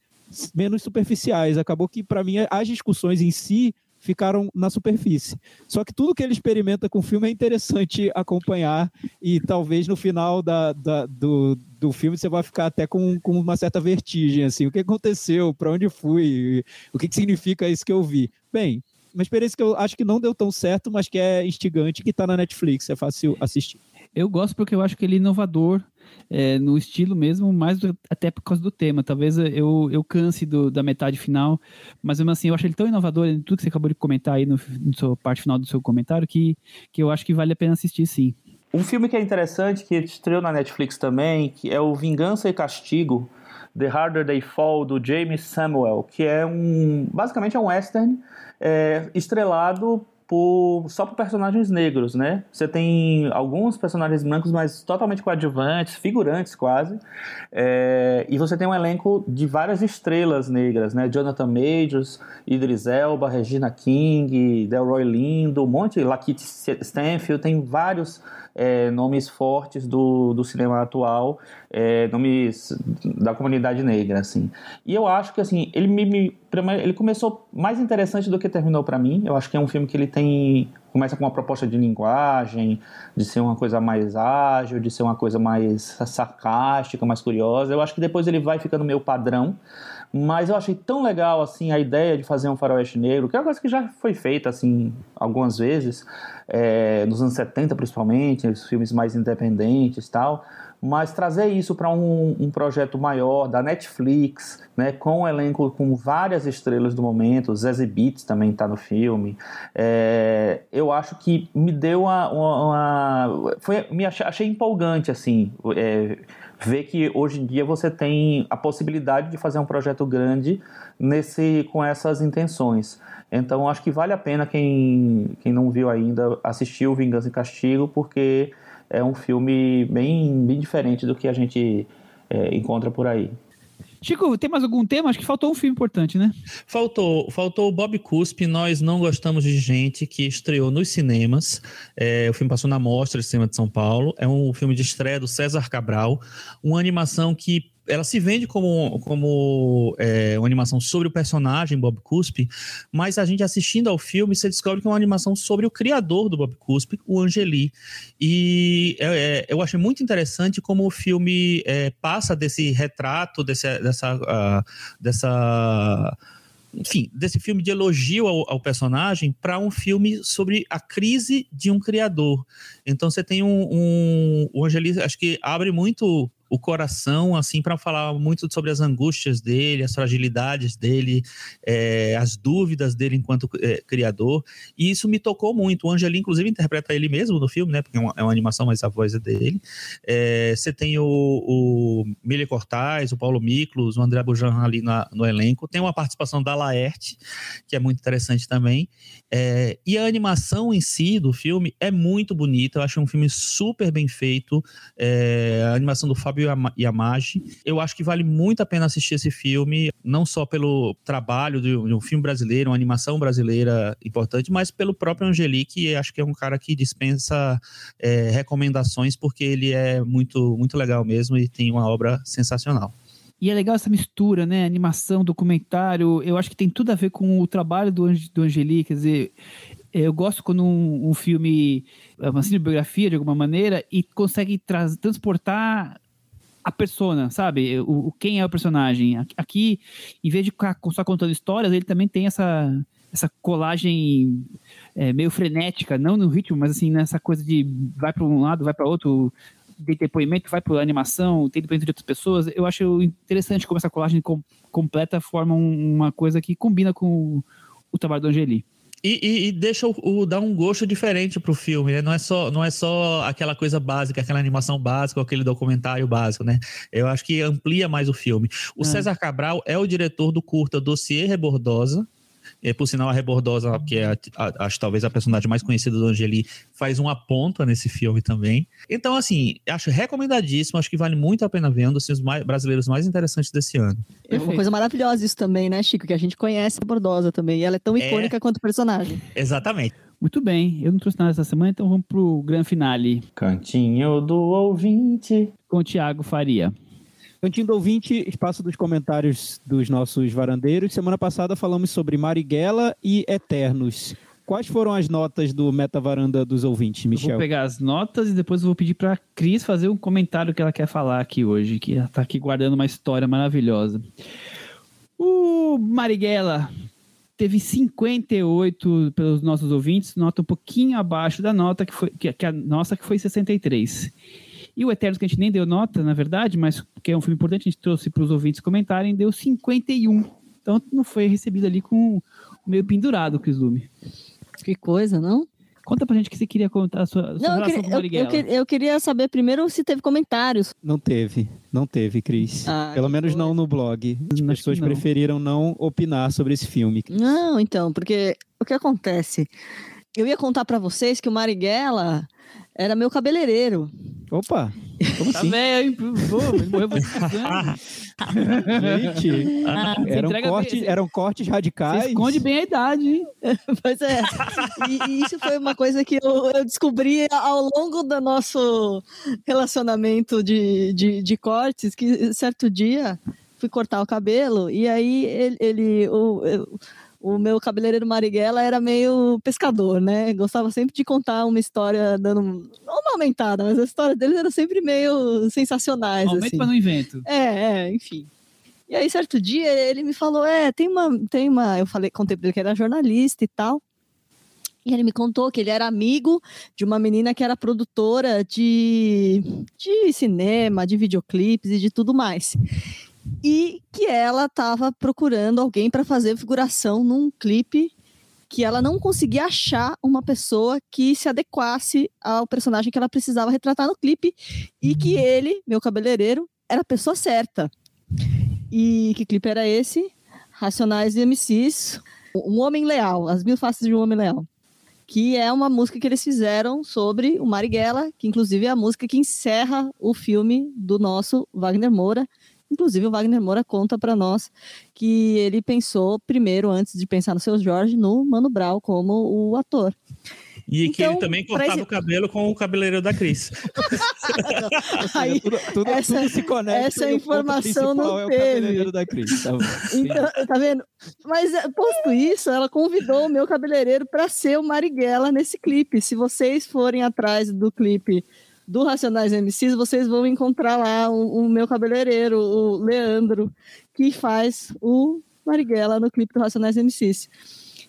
menos superficiais. Acabou que para mim as discussões em si ficaram na superfície. Só que tudo que ele experimenta com o filme é interessante acompanhar e talvez no final da, da, do, do filme você vai ficar até com, com uma certa vertigem, assim, o que aconteceu, para onde fui, o que, que significa isso que eu vi. Bem, uma experiência que eu acho que não deu tão certo, mas que é instigante, que está na Netflix, é fácil assistir. Eu gosto porque eu acho que ele é inovador é, no estilo mesmo, mais do, até por causa do tema. Talvez eu, eu canse do, da metade final, mas mesmo assim eu acho ele tão inovador em tudo que você acabou de comentar aí no, no seu parte final do seu comentário que, que eu acho que vale a pena assistir sim. Um filme que é interessante, que estreou na Netflix também, que é o Vingança e Castigo, The Harder They Fall, do James Samuel, que é um. basicamente é um western é, estrelado por, só por personagens negros, né? Você tem alguns personagens brancos, mas totalmente coadjuvantes, figurantes quase. É, e você tem um elenco de várias estrelas negras, né? Jonathan Majors, Idris Elba, Regina King, Delroy Lindo, um monte, Lakeith Stanfield, tem vários é, nomes fortes do, do cinema atual, é, nomes da comunidade negra, assim. E eu acho que, assim, ele me, me ele começou mais interessante do que terminou para mim. Eu acho que é um filme que ele tem começa com uma proposta de linguagem, de ser uma coisa mais ágil, de ser uma coisa mais sarcástica, mais curiosa. Eu acho que depois ele vai ficando meio padrão, mas eu achei tão legal assim a ideia de fazer um faroeste negro, que é uma coisa que já foi feita assim algumas vezes, é, nos anos 70 principalmente, os filmes mais independentes tal, mas trazer isso para um, um, projeto maior da Netflix, né, com um elenco com várias estrelas do momento, Zazie Beetz também está no filme, é, eu acho que me deu uma, uma, uma foi, me achei, achei, empolgante assim, é, ver que hoje em dia você tem a possibilidade de fazer um projeto grande nesse com essas intenções. Então acho que vale a pena quem, quem não viu ainda assistir o Vingança e Castigo, porque é um filme bem, bem diferente do que a gente é, encontra por aí. Chico, tem mais algum tema? Acho que faltou um filme importante, né? Faltou, faltou o Bob Cuspe. Nós não gostamos de gente que estreou nos cinemas. É, o filme passou na Mostra de Cinema de São Paulo. É um filme de estreia do César Cabral, uma animação que ela se vende como, como é, uma animação sobre o personagem Bob Cuspe, mas a gente assistindo ao filme, você descobre que é uma animação sobre o criador do Bob Cuspe, o Angeli. E é, é, eu achei muito interessante como o filme é, passa desse retrato, desse, dessa, uh, dessa enfim, desse filme de elogio ao, ao personagem para um filme sobre a crise de um criador. Então você tem um, um o Angeli, acho que abre muito o coração, assim, para falar muito sobre as angústias dele, as fragilidades dele, é, as dúvidas dele enquanto é, criador. E isso me tocou muito. O Angeli, inclusive, interpreta ele mesmo no filme, né? Porque é uma, é uma animação, mas a voz é dele. É, você tem o, o Mili Cortaz, o Paulo Miklos, o André Bujan ali na, no elenco. Tem uma participação da Laerte, que é muito interessante também. É, e a animação em si do filme é muito bonita. Eu acho um filme super bem feito. É, a animação do Fábio e a Magi. Eu acho que vale muito a pena assistir esse filme, não só pelo trabalho de um filme brasileiro, uma animação brasileira importante, mas pelo próprio Angelique, que acho que é um cara que dispensa é, recomendações, porque ele é muito, muito legal mesmo e tem uma obra sensacional. E é legal essa mistura, né? Animação, documentário. Eu acho que tem tudo a ver com o trabalho do, do Angeli. Quer dizer, eu gosto quando um, um filme é uma cinebiografia de alguma maneira e consegue transportar a persona, sabe? O, o, quem é o personagem. Aqui, em vez de só contando histórias, ele também tem essa, essa colagem é, meio frenética, não no ritmo, mas assim, nessa coisa de vai para um lado, vai para outro, tem depoimento, vai para animação, tem depoimento de outras pessoas. Eu acho interessante como essa colagem com, completa forma uma coisa que combina com o, o trabalho do Angeli. E, e, e, deixa o, o, dar um gosto diferente pro filme, né? Não é só, não é só aquela coisa básica, aquela animação básica, aquele documentário básico, né? Eu acho que amplia mais o filme. O é. César Cabral é o diretor do curta Dossier Rebordosa, é, por sinal, a Rebordosa, que é, a, a, acho talvez a personagem mais conhecida do Angeli, faz uma ponta nesse filme também. Então, assim, acho recomendadíssimo, acho que vale muito a pena ver, um dos filmes mais, brasileiros mais interessantes desse ano. É uma coisa maravilhosa isso também, né, Chico? Que a gente conhece a Rebordosa também, e ela é tão é. icônica é... quanto o personagem. Exatamente. Muito bem, eu não trouxe nada essa semana, então vamos pro grande finale. Cantinho do ouvinte. Com o Thiago Faria. Cantinho do ouvinte, espaço dos comentários dos nossos varandeiros. Semana passada falamos sobre Marighella e Eternos. Quais foram as notas do Meta Varanda dos ouvintes, Michel? Eu vou pegar as notas e depois eu vou pedir para Cris fazer um comentário que ela quer falar aqui hoje, que ela está aqui guardando uma história maravilhosa. O Marighella teve 58 pelos nossos ouvintes, nota um pouquinho abaixo da nota que foi que, que a nossa que foi 63. E o Eternos, que a gente nem deu nota, na verdade, mas que é um filme importante, a gente trouxe para os ouvintes comentarem, deu 51. Então não foi recebido ali com meio pendurado, Chris Lume. Que coisa, não? Conta pra gente que você queria contar a sua, a sua não, relação eu, com Marighella. Eu, eu, eu, queria saber primeiro se teve comentários. Não teve, não teve, Cris. Ah, Pelo menos coisa. não no blog. As Acho pessoas não. preferiram não opinar sobre esse filme. Chris. Não, então, porque o que acontece? Eu ia contar para vocês que o Marighella era meu cabeleireiro. Opa! Como tá assim? velho? Pô, ele morreu Gente, eram, corte, eram cortes radicais. Você esconde bem a idade, hein? pois é. E, e, isso foi uma coisa que eu, eu, descobri ao longo do nosso relacionamento de, de, de cortes, que certo dia fui cortar o cabelo e aí ele, ele o, eu, o meu cabeleireiro Marighella era meio pescador, né? Gostava sempre de contar uma história dando uma aumentada, mas as histórias deles eram sempre meio sensacionais. Aumento assim. para não invento. É, é, enfim. E aí, certo dia, ele me falou: É, tem uma. Tem uma... Eu falei, contei pra ele que era jornalista e tal. E ele me contou que ele era amigo de uma menina que era produtora de, de cinema, de videoclipes e de tudo mais e que ela estava procurando alguém para fazer figuração num clipe que ela não conseguia achar uma pessoa que se adequasse ao personagem que ela precisava retratar no clipe e que uhum. ele, meu cabeleireiro, era a pessoa certa. E que clipe era esse? Racionais e MCs, Um Homem Leal, As Mil Faces de um Homem Leal. Que é uma música que eles fizeram sobre o Marighella, que inclusive é a música que encerra o filme do nosso Wagner Moura, Inclusive, o Wagner Moura conta para nós que ele pensou primeiro, antes de pensar no seu Jorge, no Mano Brown como o ator. E então, que ele então, também cortava esse... o cabelo com o cabeleireiro da Cris. Aí, tudo, tudo, essa, tudo se conecta. Essa informação não é teve. da Cris. Tá, então, tá vendo? Mas, eh, posto isso, ela convidou o meu cabeleireiro para ser o Marighella nesse clipe. Se vocês forem atrás do clipe do Racionais MCs, vocês vão encontrar lá o, o meu cabeleireiro, o Leandro, que faz o Marighella no clipe do Racionais MCs.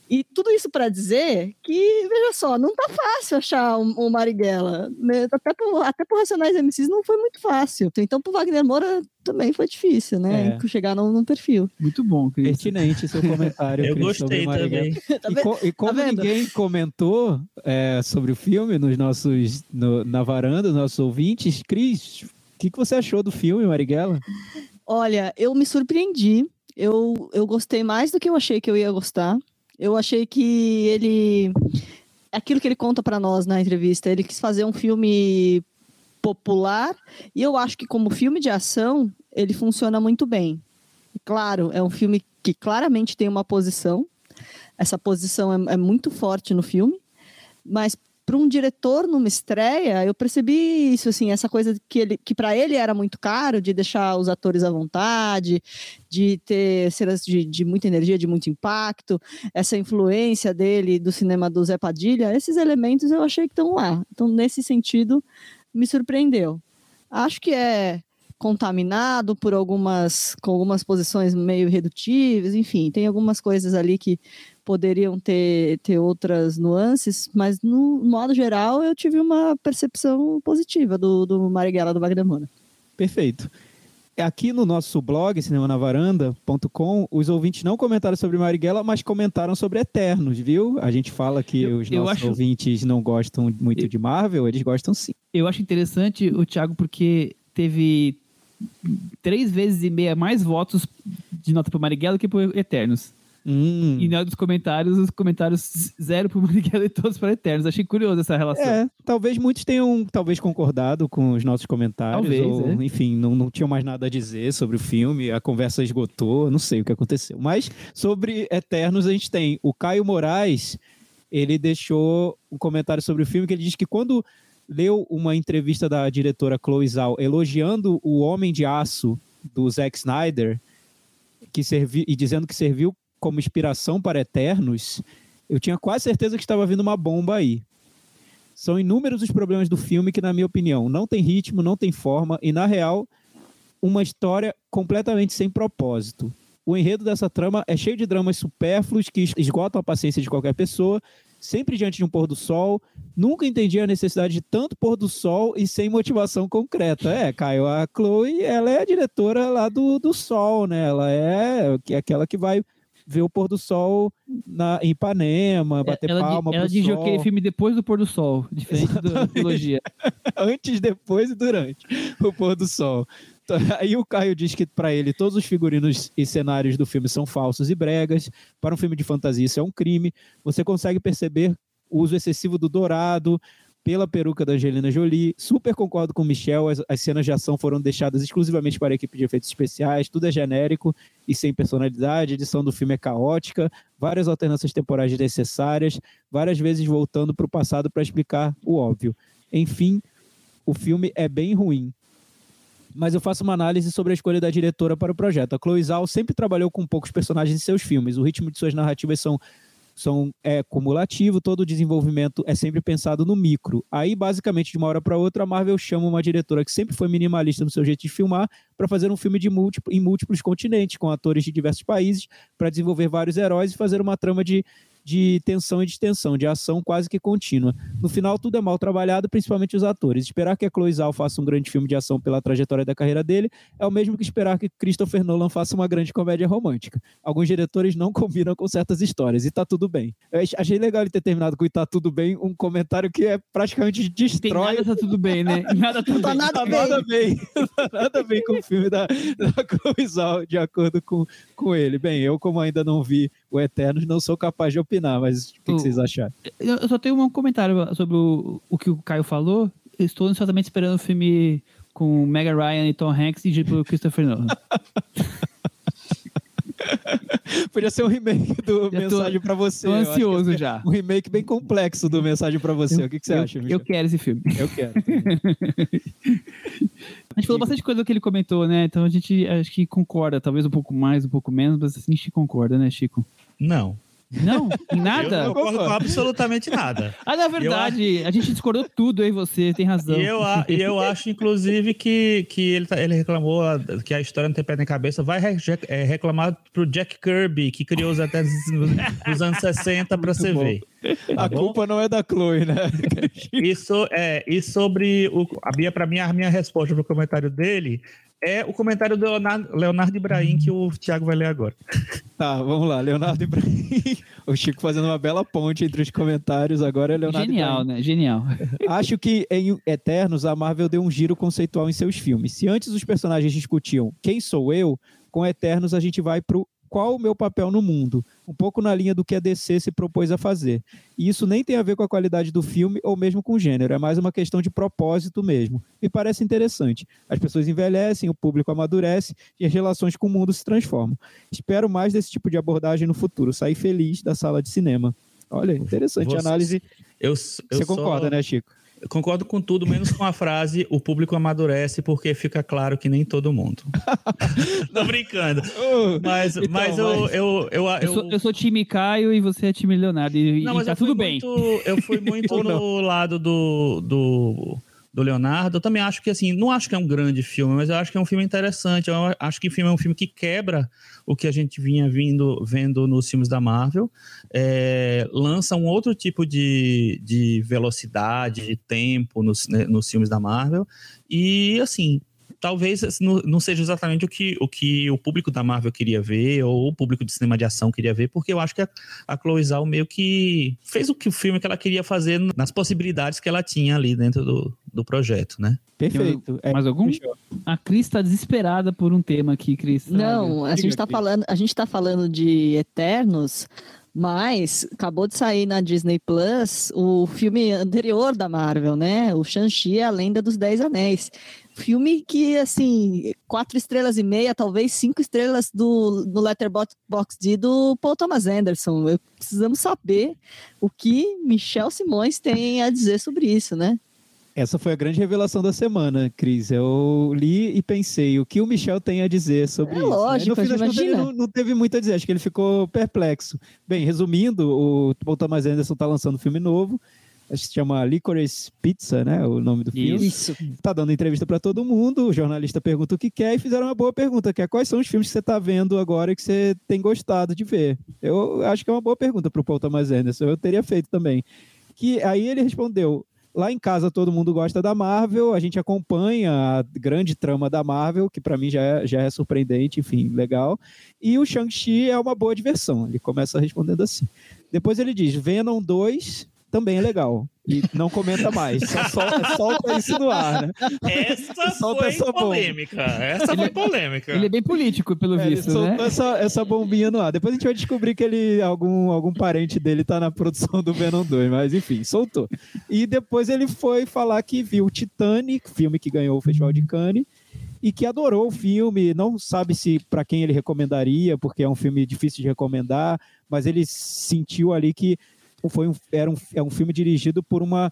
E tudo isso para dizer que, veja só, não tá fácil achar o, o Marighella. Né? Até por, até Racionais MCs não foi muito fácil. Então, pro Wagner Moura também foi difícil, né? É. Chegar no, no, perfil. Muito bom, Cris. Pertinente seu comentário. Eu gostei também. tá e, co, e, como tá ninguém comentou é, sobre o filme nos nossos, no, na varanda, nossos ouvintes, Cris, o que, que você achou do filme, Marighella? Olha, eu me surpreendi. Eu, eu gostei mais do que eu achei que eu ia gostar. Eu achei que ele. Aquilo que ele conta para nós na entrevista, ele quis fazer um filme popular e eu acho que, como filme de ação, ele funciona muito bem. Claro, é um filme que claramente tem uma posição, essa posição é, é muito forte no filme, mas para um diretor numa estreia, eu percebi isso, assim, essa coisa que, ele, que para ele era muito caro, de deixar os atores à vontade, de ter cenas de, de muita energia, de muito impacto, essa influência dele do cinema do Zé Padilha, esses elementos eu achei que estão lá. Então, nesse sentido, me surpreendeu. Acho que é contaminado por algumas com algumas posições meio redutíveis, enfim, tem algumas coisas ali que poderiam ter, ter outras nuances, mas no modo geral eu tive uma percepção positiva do, do Marighella do Wagner Moura. Perfeito. Aqui no nosso blog, cinemanavaranda.com, os ouvintes não comentaram sobre Marighella, mas comentaram sobre Eternos, viu? A gente fala que eu, os nossos acho... ouvintes não gostam muito eu... de Marvel, eles gostam sim. Eu acho interessante o Thiago porque teve três vezes e meia mais votos de nota para Marighella que para Eternos. Hum. E na dos comentários, os comentários zero pro Marighella e todos para Eternos. Achei curioso essa relação. É, talvez muitos tenham talvez concordado com os nossos comentários. Talvez, ou, é. enfim, não, não tinham mais nada a dizer sobre o filme, a conversa esgotou, não sei o que aconteceu. Mas sobre Eternos a gente tem o Caio Moraes, ele deixou um comentário sobre o filme que ele diz que quando leu uma entrevista da diretora Chloe Zhao elogiando o Homem de Aço do Zack Snyder, que servi, e dizendo que serviu como inspiração para Eternos, eu tinha quase certeza que estava vindo uma bomba aí. São inúmeros os problemas do filme que, na minha opinião, não tem ritmo, não tem forma e, na real, uma história completamente sem propósito. O enredo dessa trama é cheio de dramas supérfluos que esgotam a paciência de qualquer pessoa, sempre diante de um pôr do sol. Nunca entendi a necessidade de tanto pôr do sol e sem motivação concreta. É, Caio, a Chloe, ela é a diretora lá do, do sol, né? Ela é, aquela que vai ver o pôr do sol na, em Ipanema, é, bater ela, palma ela pro sol. aquele filme depois do pôr do sol, diferente da trilogia. Antes, depois e durante o pôr do sol. Então, aí o Caio diz que para ele todos os figurinos e cenários do filme são falsos e bregas. Para um filme de fantasia isso é um crime. Você consegue perceber o uso excessivo do dourado, pela peruca da Angelina Jolie. Super concordo com o Michel, as, as, cenas de ação foram deixadas exclusivamente para a equipe de efeitos especiais, tudo é genérico e sem personalidade, a edição do filme é caótica, várias alternâncias temporais desnecessárias, várias vezes voltando para o passado para explicar o óbvio. Enfim, o filme é bem ruim. Mas eu faço uma análise sobre a escolha da diretora para o projeto. A Chloe Zhao sempre trabalhou com poucos personagens em seus filmes. O ritmo de suas narrativas são são, é cumulativo, todo o desenvolvimento é sempre pensado no micro. Aí, basicamente, de uma hora para outra, a Marvel chama uma diretora que sempre foi minimalista no seu jeito de filmar para fazer um filme de múltiplo, em múltiplos continentes, com atores de diversos países, para desenvolver vários heróis e fazer uma trama de de tensão e distensão, de ação quase que contínua. No final, tudo é mal trabalhado, principalmente os atores. Esperar que a Chloe Zhao faça um grande filme de ação pela trajetória da carreira dele é o mesmo que esperar que Christopher Nolan faça uma grande comédia romântica. Alguns diretores não combinam com certas histórias, e tá tudo bem. Eu achei legal ele ter terminado com e tá tudo bem, um comentário que é praticamente destrói... Tem nada tá tudo bem, né? Nada tá, tá nada, tá bem. nada bem. nada bem com o filme da, da Chloe Zhao, de acordo com, com ele. Bem, eu como ainda não vi o Eternos, não sou capaz de opinar, mas o que, o, que vocês acharam? Eu só tenho um comentário sobre o, o que o Caio falou. Estou ansiosamente esperando o filme com Mega Ryan e Tom Hanks e por Christopher Nolan. Podia ser um remake do já Mensagem para Você. Tô ansioso já. Um remake bem complexo do Mensagem para Você. Eu, o que, que você eu, acha? Michel? Eu quero esse filme. Eu quero. a gente falou bastante coisa que ele comentou, né? Então a gente acho que concorda, talvez um pouco mais, um pouco menos, mas assim, a gente concorda, né, Chico? Não. Não? Em nada? Eu não concordo com absolutamente nada. ah, na verdade, acho... a gente discordou tudo aí, você tem razão. E eu, e eu acho, inclusive, que, que ele, tá, ele reclamou que a história não tem pé nem cabeça. Vai re, é, reclamar pro Jack Kirby, que criou os até dos anos 60 para você ver. Tá a bom? culpa não é da Chloe, né? Isso é, e sobre o. A minha, pra mim, a minha resposta pro comentário dele é o comentário do Leonardo, Leonardo Ibrahim que o Thiago vai ler agora. Tá, vamos lá. Leonardo Ibrahim. O Chico fazendo uma bela ponte entre os comentários. Agora é Leonardo Genial, Ibrahim. né? Genial. Acho que em Eternos a Marvel deu um giro conceitual em seus filmes. Se antes os personagens discutiam quem sou eu, com Eternos a gente vai pro qual o meu papel no mundo, um pouco na linha do que a DC se propôs a fazer. E isso nem tem a ver com a qualidade do filme ou mesmo com o gênero, é mais uma questão de propósito mesmo. Me parece interessante. As pessoas envelhecem, o público amadurece e as relações com o mundo se transformam. Espero mais desse tipo de abordagem no futuro, sair feliz da sala de cinema. Olha, interessante Você, análise. Eu, eu Você concorda, só... né, Chico? Concordo com tudo, menos com a frase o público amadurece porque fica claro que nem todo mundo. Tô brincando. Uh, mas, então, mas, eu, mas... Eu, eu, eu, eu, sou, eu sou time Caio e você é time Leonardo. E, não, mas tá tudo bem. Muito, eu fui muito no lado do, do do Leonardo, eu também acho que assim, não acho que é um grande filme, mas eu acho que é um filme interessante. Eu acho que o filme é um filme que quebra o que a gente vinha vindo vendo nos filmes da Marvel, é, lança um outro tipo de, de velocidade, de tempo nos, né, nos filmes da Marvel, e assim, talvez não, não, seja exatamente o que, o que o público da Marvel queria ver, ou o público de cinema de ação queria ver, porque eu acho que a, a Chloe Zhao meio que fez o que o filme que ela queria fazer nas possibilidades que ela tinha ali dentro do, do projeto, né? Perfeito. É, mais algum? A Cris está desesperada por um tema aqui, Cris. Não, a gente está falando, a gente tá falando de Eternos, mas acabou de sair na Disney Plus o filme anterior da Marvel, né? O Shang-Chi, a Lenda dos Dez Anéis. Filme que, assim, quatro estrelas e meia, talvez cinco estrelas do, no Letterboxd do Paul Thomas Anderson. Eu, precisamos saber o que Michel Simões tem a dizer sobre isso, né? Essa foi a grande revelação da semana, Cris. Eu li e pensei o que o Michel tem a dizer sobre é isso. Né? Lógico, no fim ele não, não, teve muito a dizer, acho que ele ficou perplexo. Bem, resumindo, o Paul Thomas Anderson está lançando um filme novo, acho que se chama Licorice Pizza, né? O nome do filme. Isso. Tá dando entrevista para todo mundo, o jornalista pergunta o que quer e fizeram uma boa pergunta, que é quais são os filmes que você está vendo agora e que você tem gostado de ver. Eu acho que é uma boa pergunta para o Paul Thomas Anderson, eu teria feito também. Que aí ele respondeu: Lá em casa todo mundo gosta da Marvel, a gente acompanha a grande trama da Marvel, que para mim já é, já é surpreendente, enfim, legal. E o Shang-Chi é uma boa diversão. Ele começa respondendo assim. Depois ele diz: Venom 2 também é legal. E não comenta mais. Só solta, solta isso no ar, né? Essa solta foi essa polêmica. Essa foi polêmica. Ele é bem político, pelo é, visto, ele né? Essa, essa bombinha no ar. Depois a gente vai descobrir que ele, algum, algum parente dele tá na produção do Venom 2, mas enfim, soltou. E depois ele foi falar que viu Titanic, filme que ganhou o Festival de Cannes, e que adorou o filme. Não sabe se para quem ele recomendaria, porque é um filme difícil de recomendar, mas ele sentiu ali que foi um, era um, é um filme dirigido por uma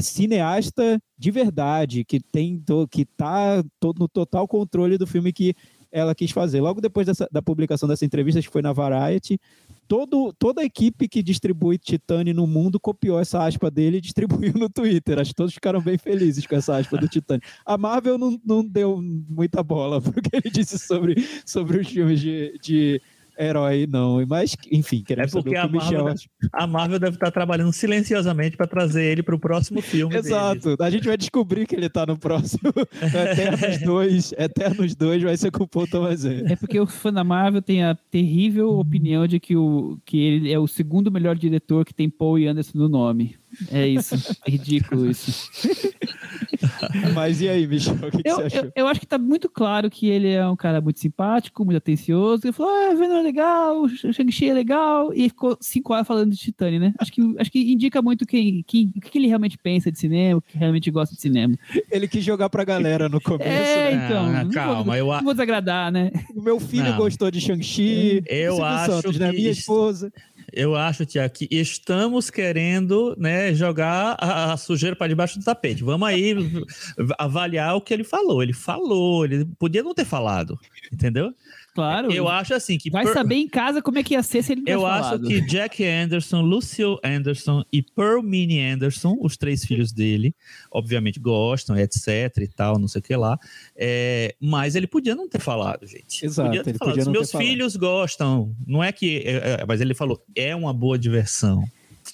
cineasta de verdade, que tem que está no total controle do filme que ela quis fazer. Logo depois dessa, da publicação dessa entrevista, que foi na Variety, todo, toda a equipe que distribui Titane no mundo copiou essa aspa dele e distribuiu no Twitter. Acho que todos ficaram bem felizes com essa aspa do Titane. A Marvel não, não deu muita bola porque ele disse sobre, sobre os filmes de, de herói, não. Mas, enfim, queremos é porque a Marvel, Michel... a Marvel deve estar trabalhando silenciosamente para trazer ele para o próximo filme. Exato. Deles. A gente vai descobrir que ele está no próximo Eternos 2. Eternos 2 vai ser com o Paul Thomas É porque o fã da Marvel tem a terrível opinião de que, o, que ele é o segundo melhor diretor que tem Paul e Anderson no nome. É isso. É ridículo isso. Mas e aí, Michel, o que, que eu, você achou? Eu, eu, acho que tá muito claro que ele é um cara muito simpático, muito atencioso. Ele falou, ah, Venom é legal, o Shang-Chi é legal, e ficou cinco horas falando de Titânia, né? Acho que, acho que indica muito quem, quem, o que ele realmente pensa de cinema, o que realmente gosta de cinema. Ele quis jogar pra galera no começo, é, né? então. Ah, não calma, vou, eu não vou desagradar, né? O meu filho Não. gostou de Shang-Chi. Eu acho Santos, né? que Minha isso- esposa. Eu acho, Tiago, que estamos querendo né, jogar a, a sujeira para debaixo do tapete. Vamos aí avaliar o que ele falou. Ele falou, ele podia não ter falado, entendeu? Claro. Eu acho assim que. Vai per- saber em casa como é que ia ser se ele não tivesse Eu acho falado. que Jack Anderson, Lucio Anderson e Pearl Minnie Anderson, os três filhos dele, obviamente gostam, etc e tal, não sei o que lá. É, mas ele podia não ter falado, gente. Exato, podia ter ele falado. podia Os não ter meus falado. filhos gostam. Não é que. é, é, mas ele falou, é uma boa diversão.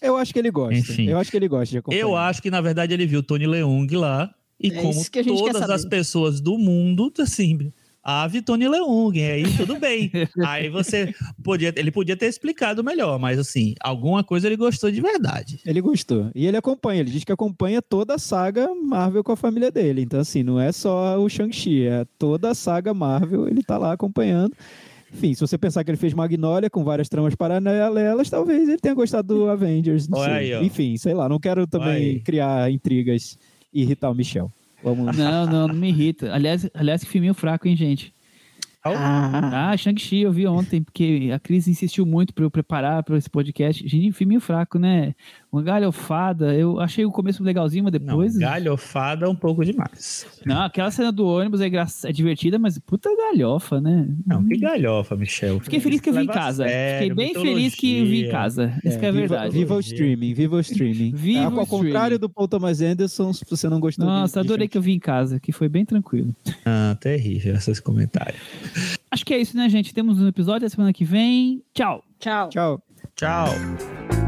Eu acho que ele gosta. Enfim. Eu acho que ele gosta de acompanhar. Eu acho que, na verdade, ele viu Tony Leung lá. E É como todas as pessoas do mundo, assim, ave Tony Leung, e aí tudo bem. aí você podia, ele podia ter explicado melhor, mas assim, alguma coisa ele gostou de verdade. Ele gostou. E ele acompanha, ele diz que acompanha toda a saga Marvel com a família dele. Então, assim, não é só o Shang-Chi, é toda a saga Marvel, ele tá lá acompanhando. Enfim, se você pensar que ele fez Magnolia com várias tramas paralelas, talvez ele tenha gostado do Avengers. Sei. aí. Enfim, sei lá, não quero também criar intrigas e irritar o Michel. Vamos. Não, não, não me irrita. Aliás, aliás, que filminho fraco, hein, gente? Ah, Ah, Shang-Chi eu vi ontem, porque a Cris insistiu muito para eu preparar para esse podcast. Gente, filminho fraco, né? Uma galhofada. Eu achei o começo legalzinho, mas Não, depois. galhofada é um pouco demais. Não, aquela cena do ônibus é, engra... é divertida, mas puta galhofa, né? Não, que galhofa, Michel. Fiquei feliz que eu vi em a casa. sério, Fiquei bem feliz que eu vi em mitologia. casa. Isso que é viva, verdade. Viva o streaming, viva o streaming. Viva Ah, o ao contrário streaming. do Paul Thomas Anderson, se você não gostou Nossa, de, adorei que eu vi em casa, que foi bem tranquilo. Ah, terrível esses comentários. Acho que é isso, né, gente? Temos um episódio a semana que vem. Tchau! tchau. Tchau. Tchau.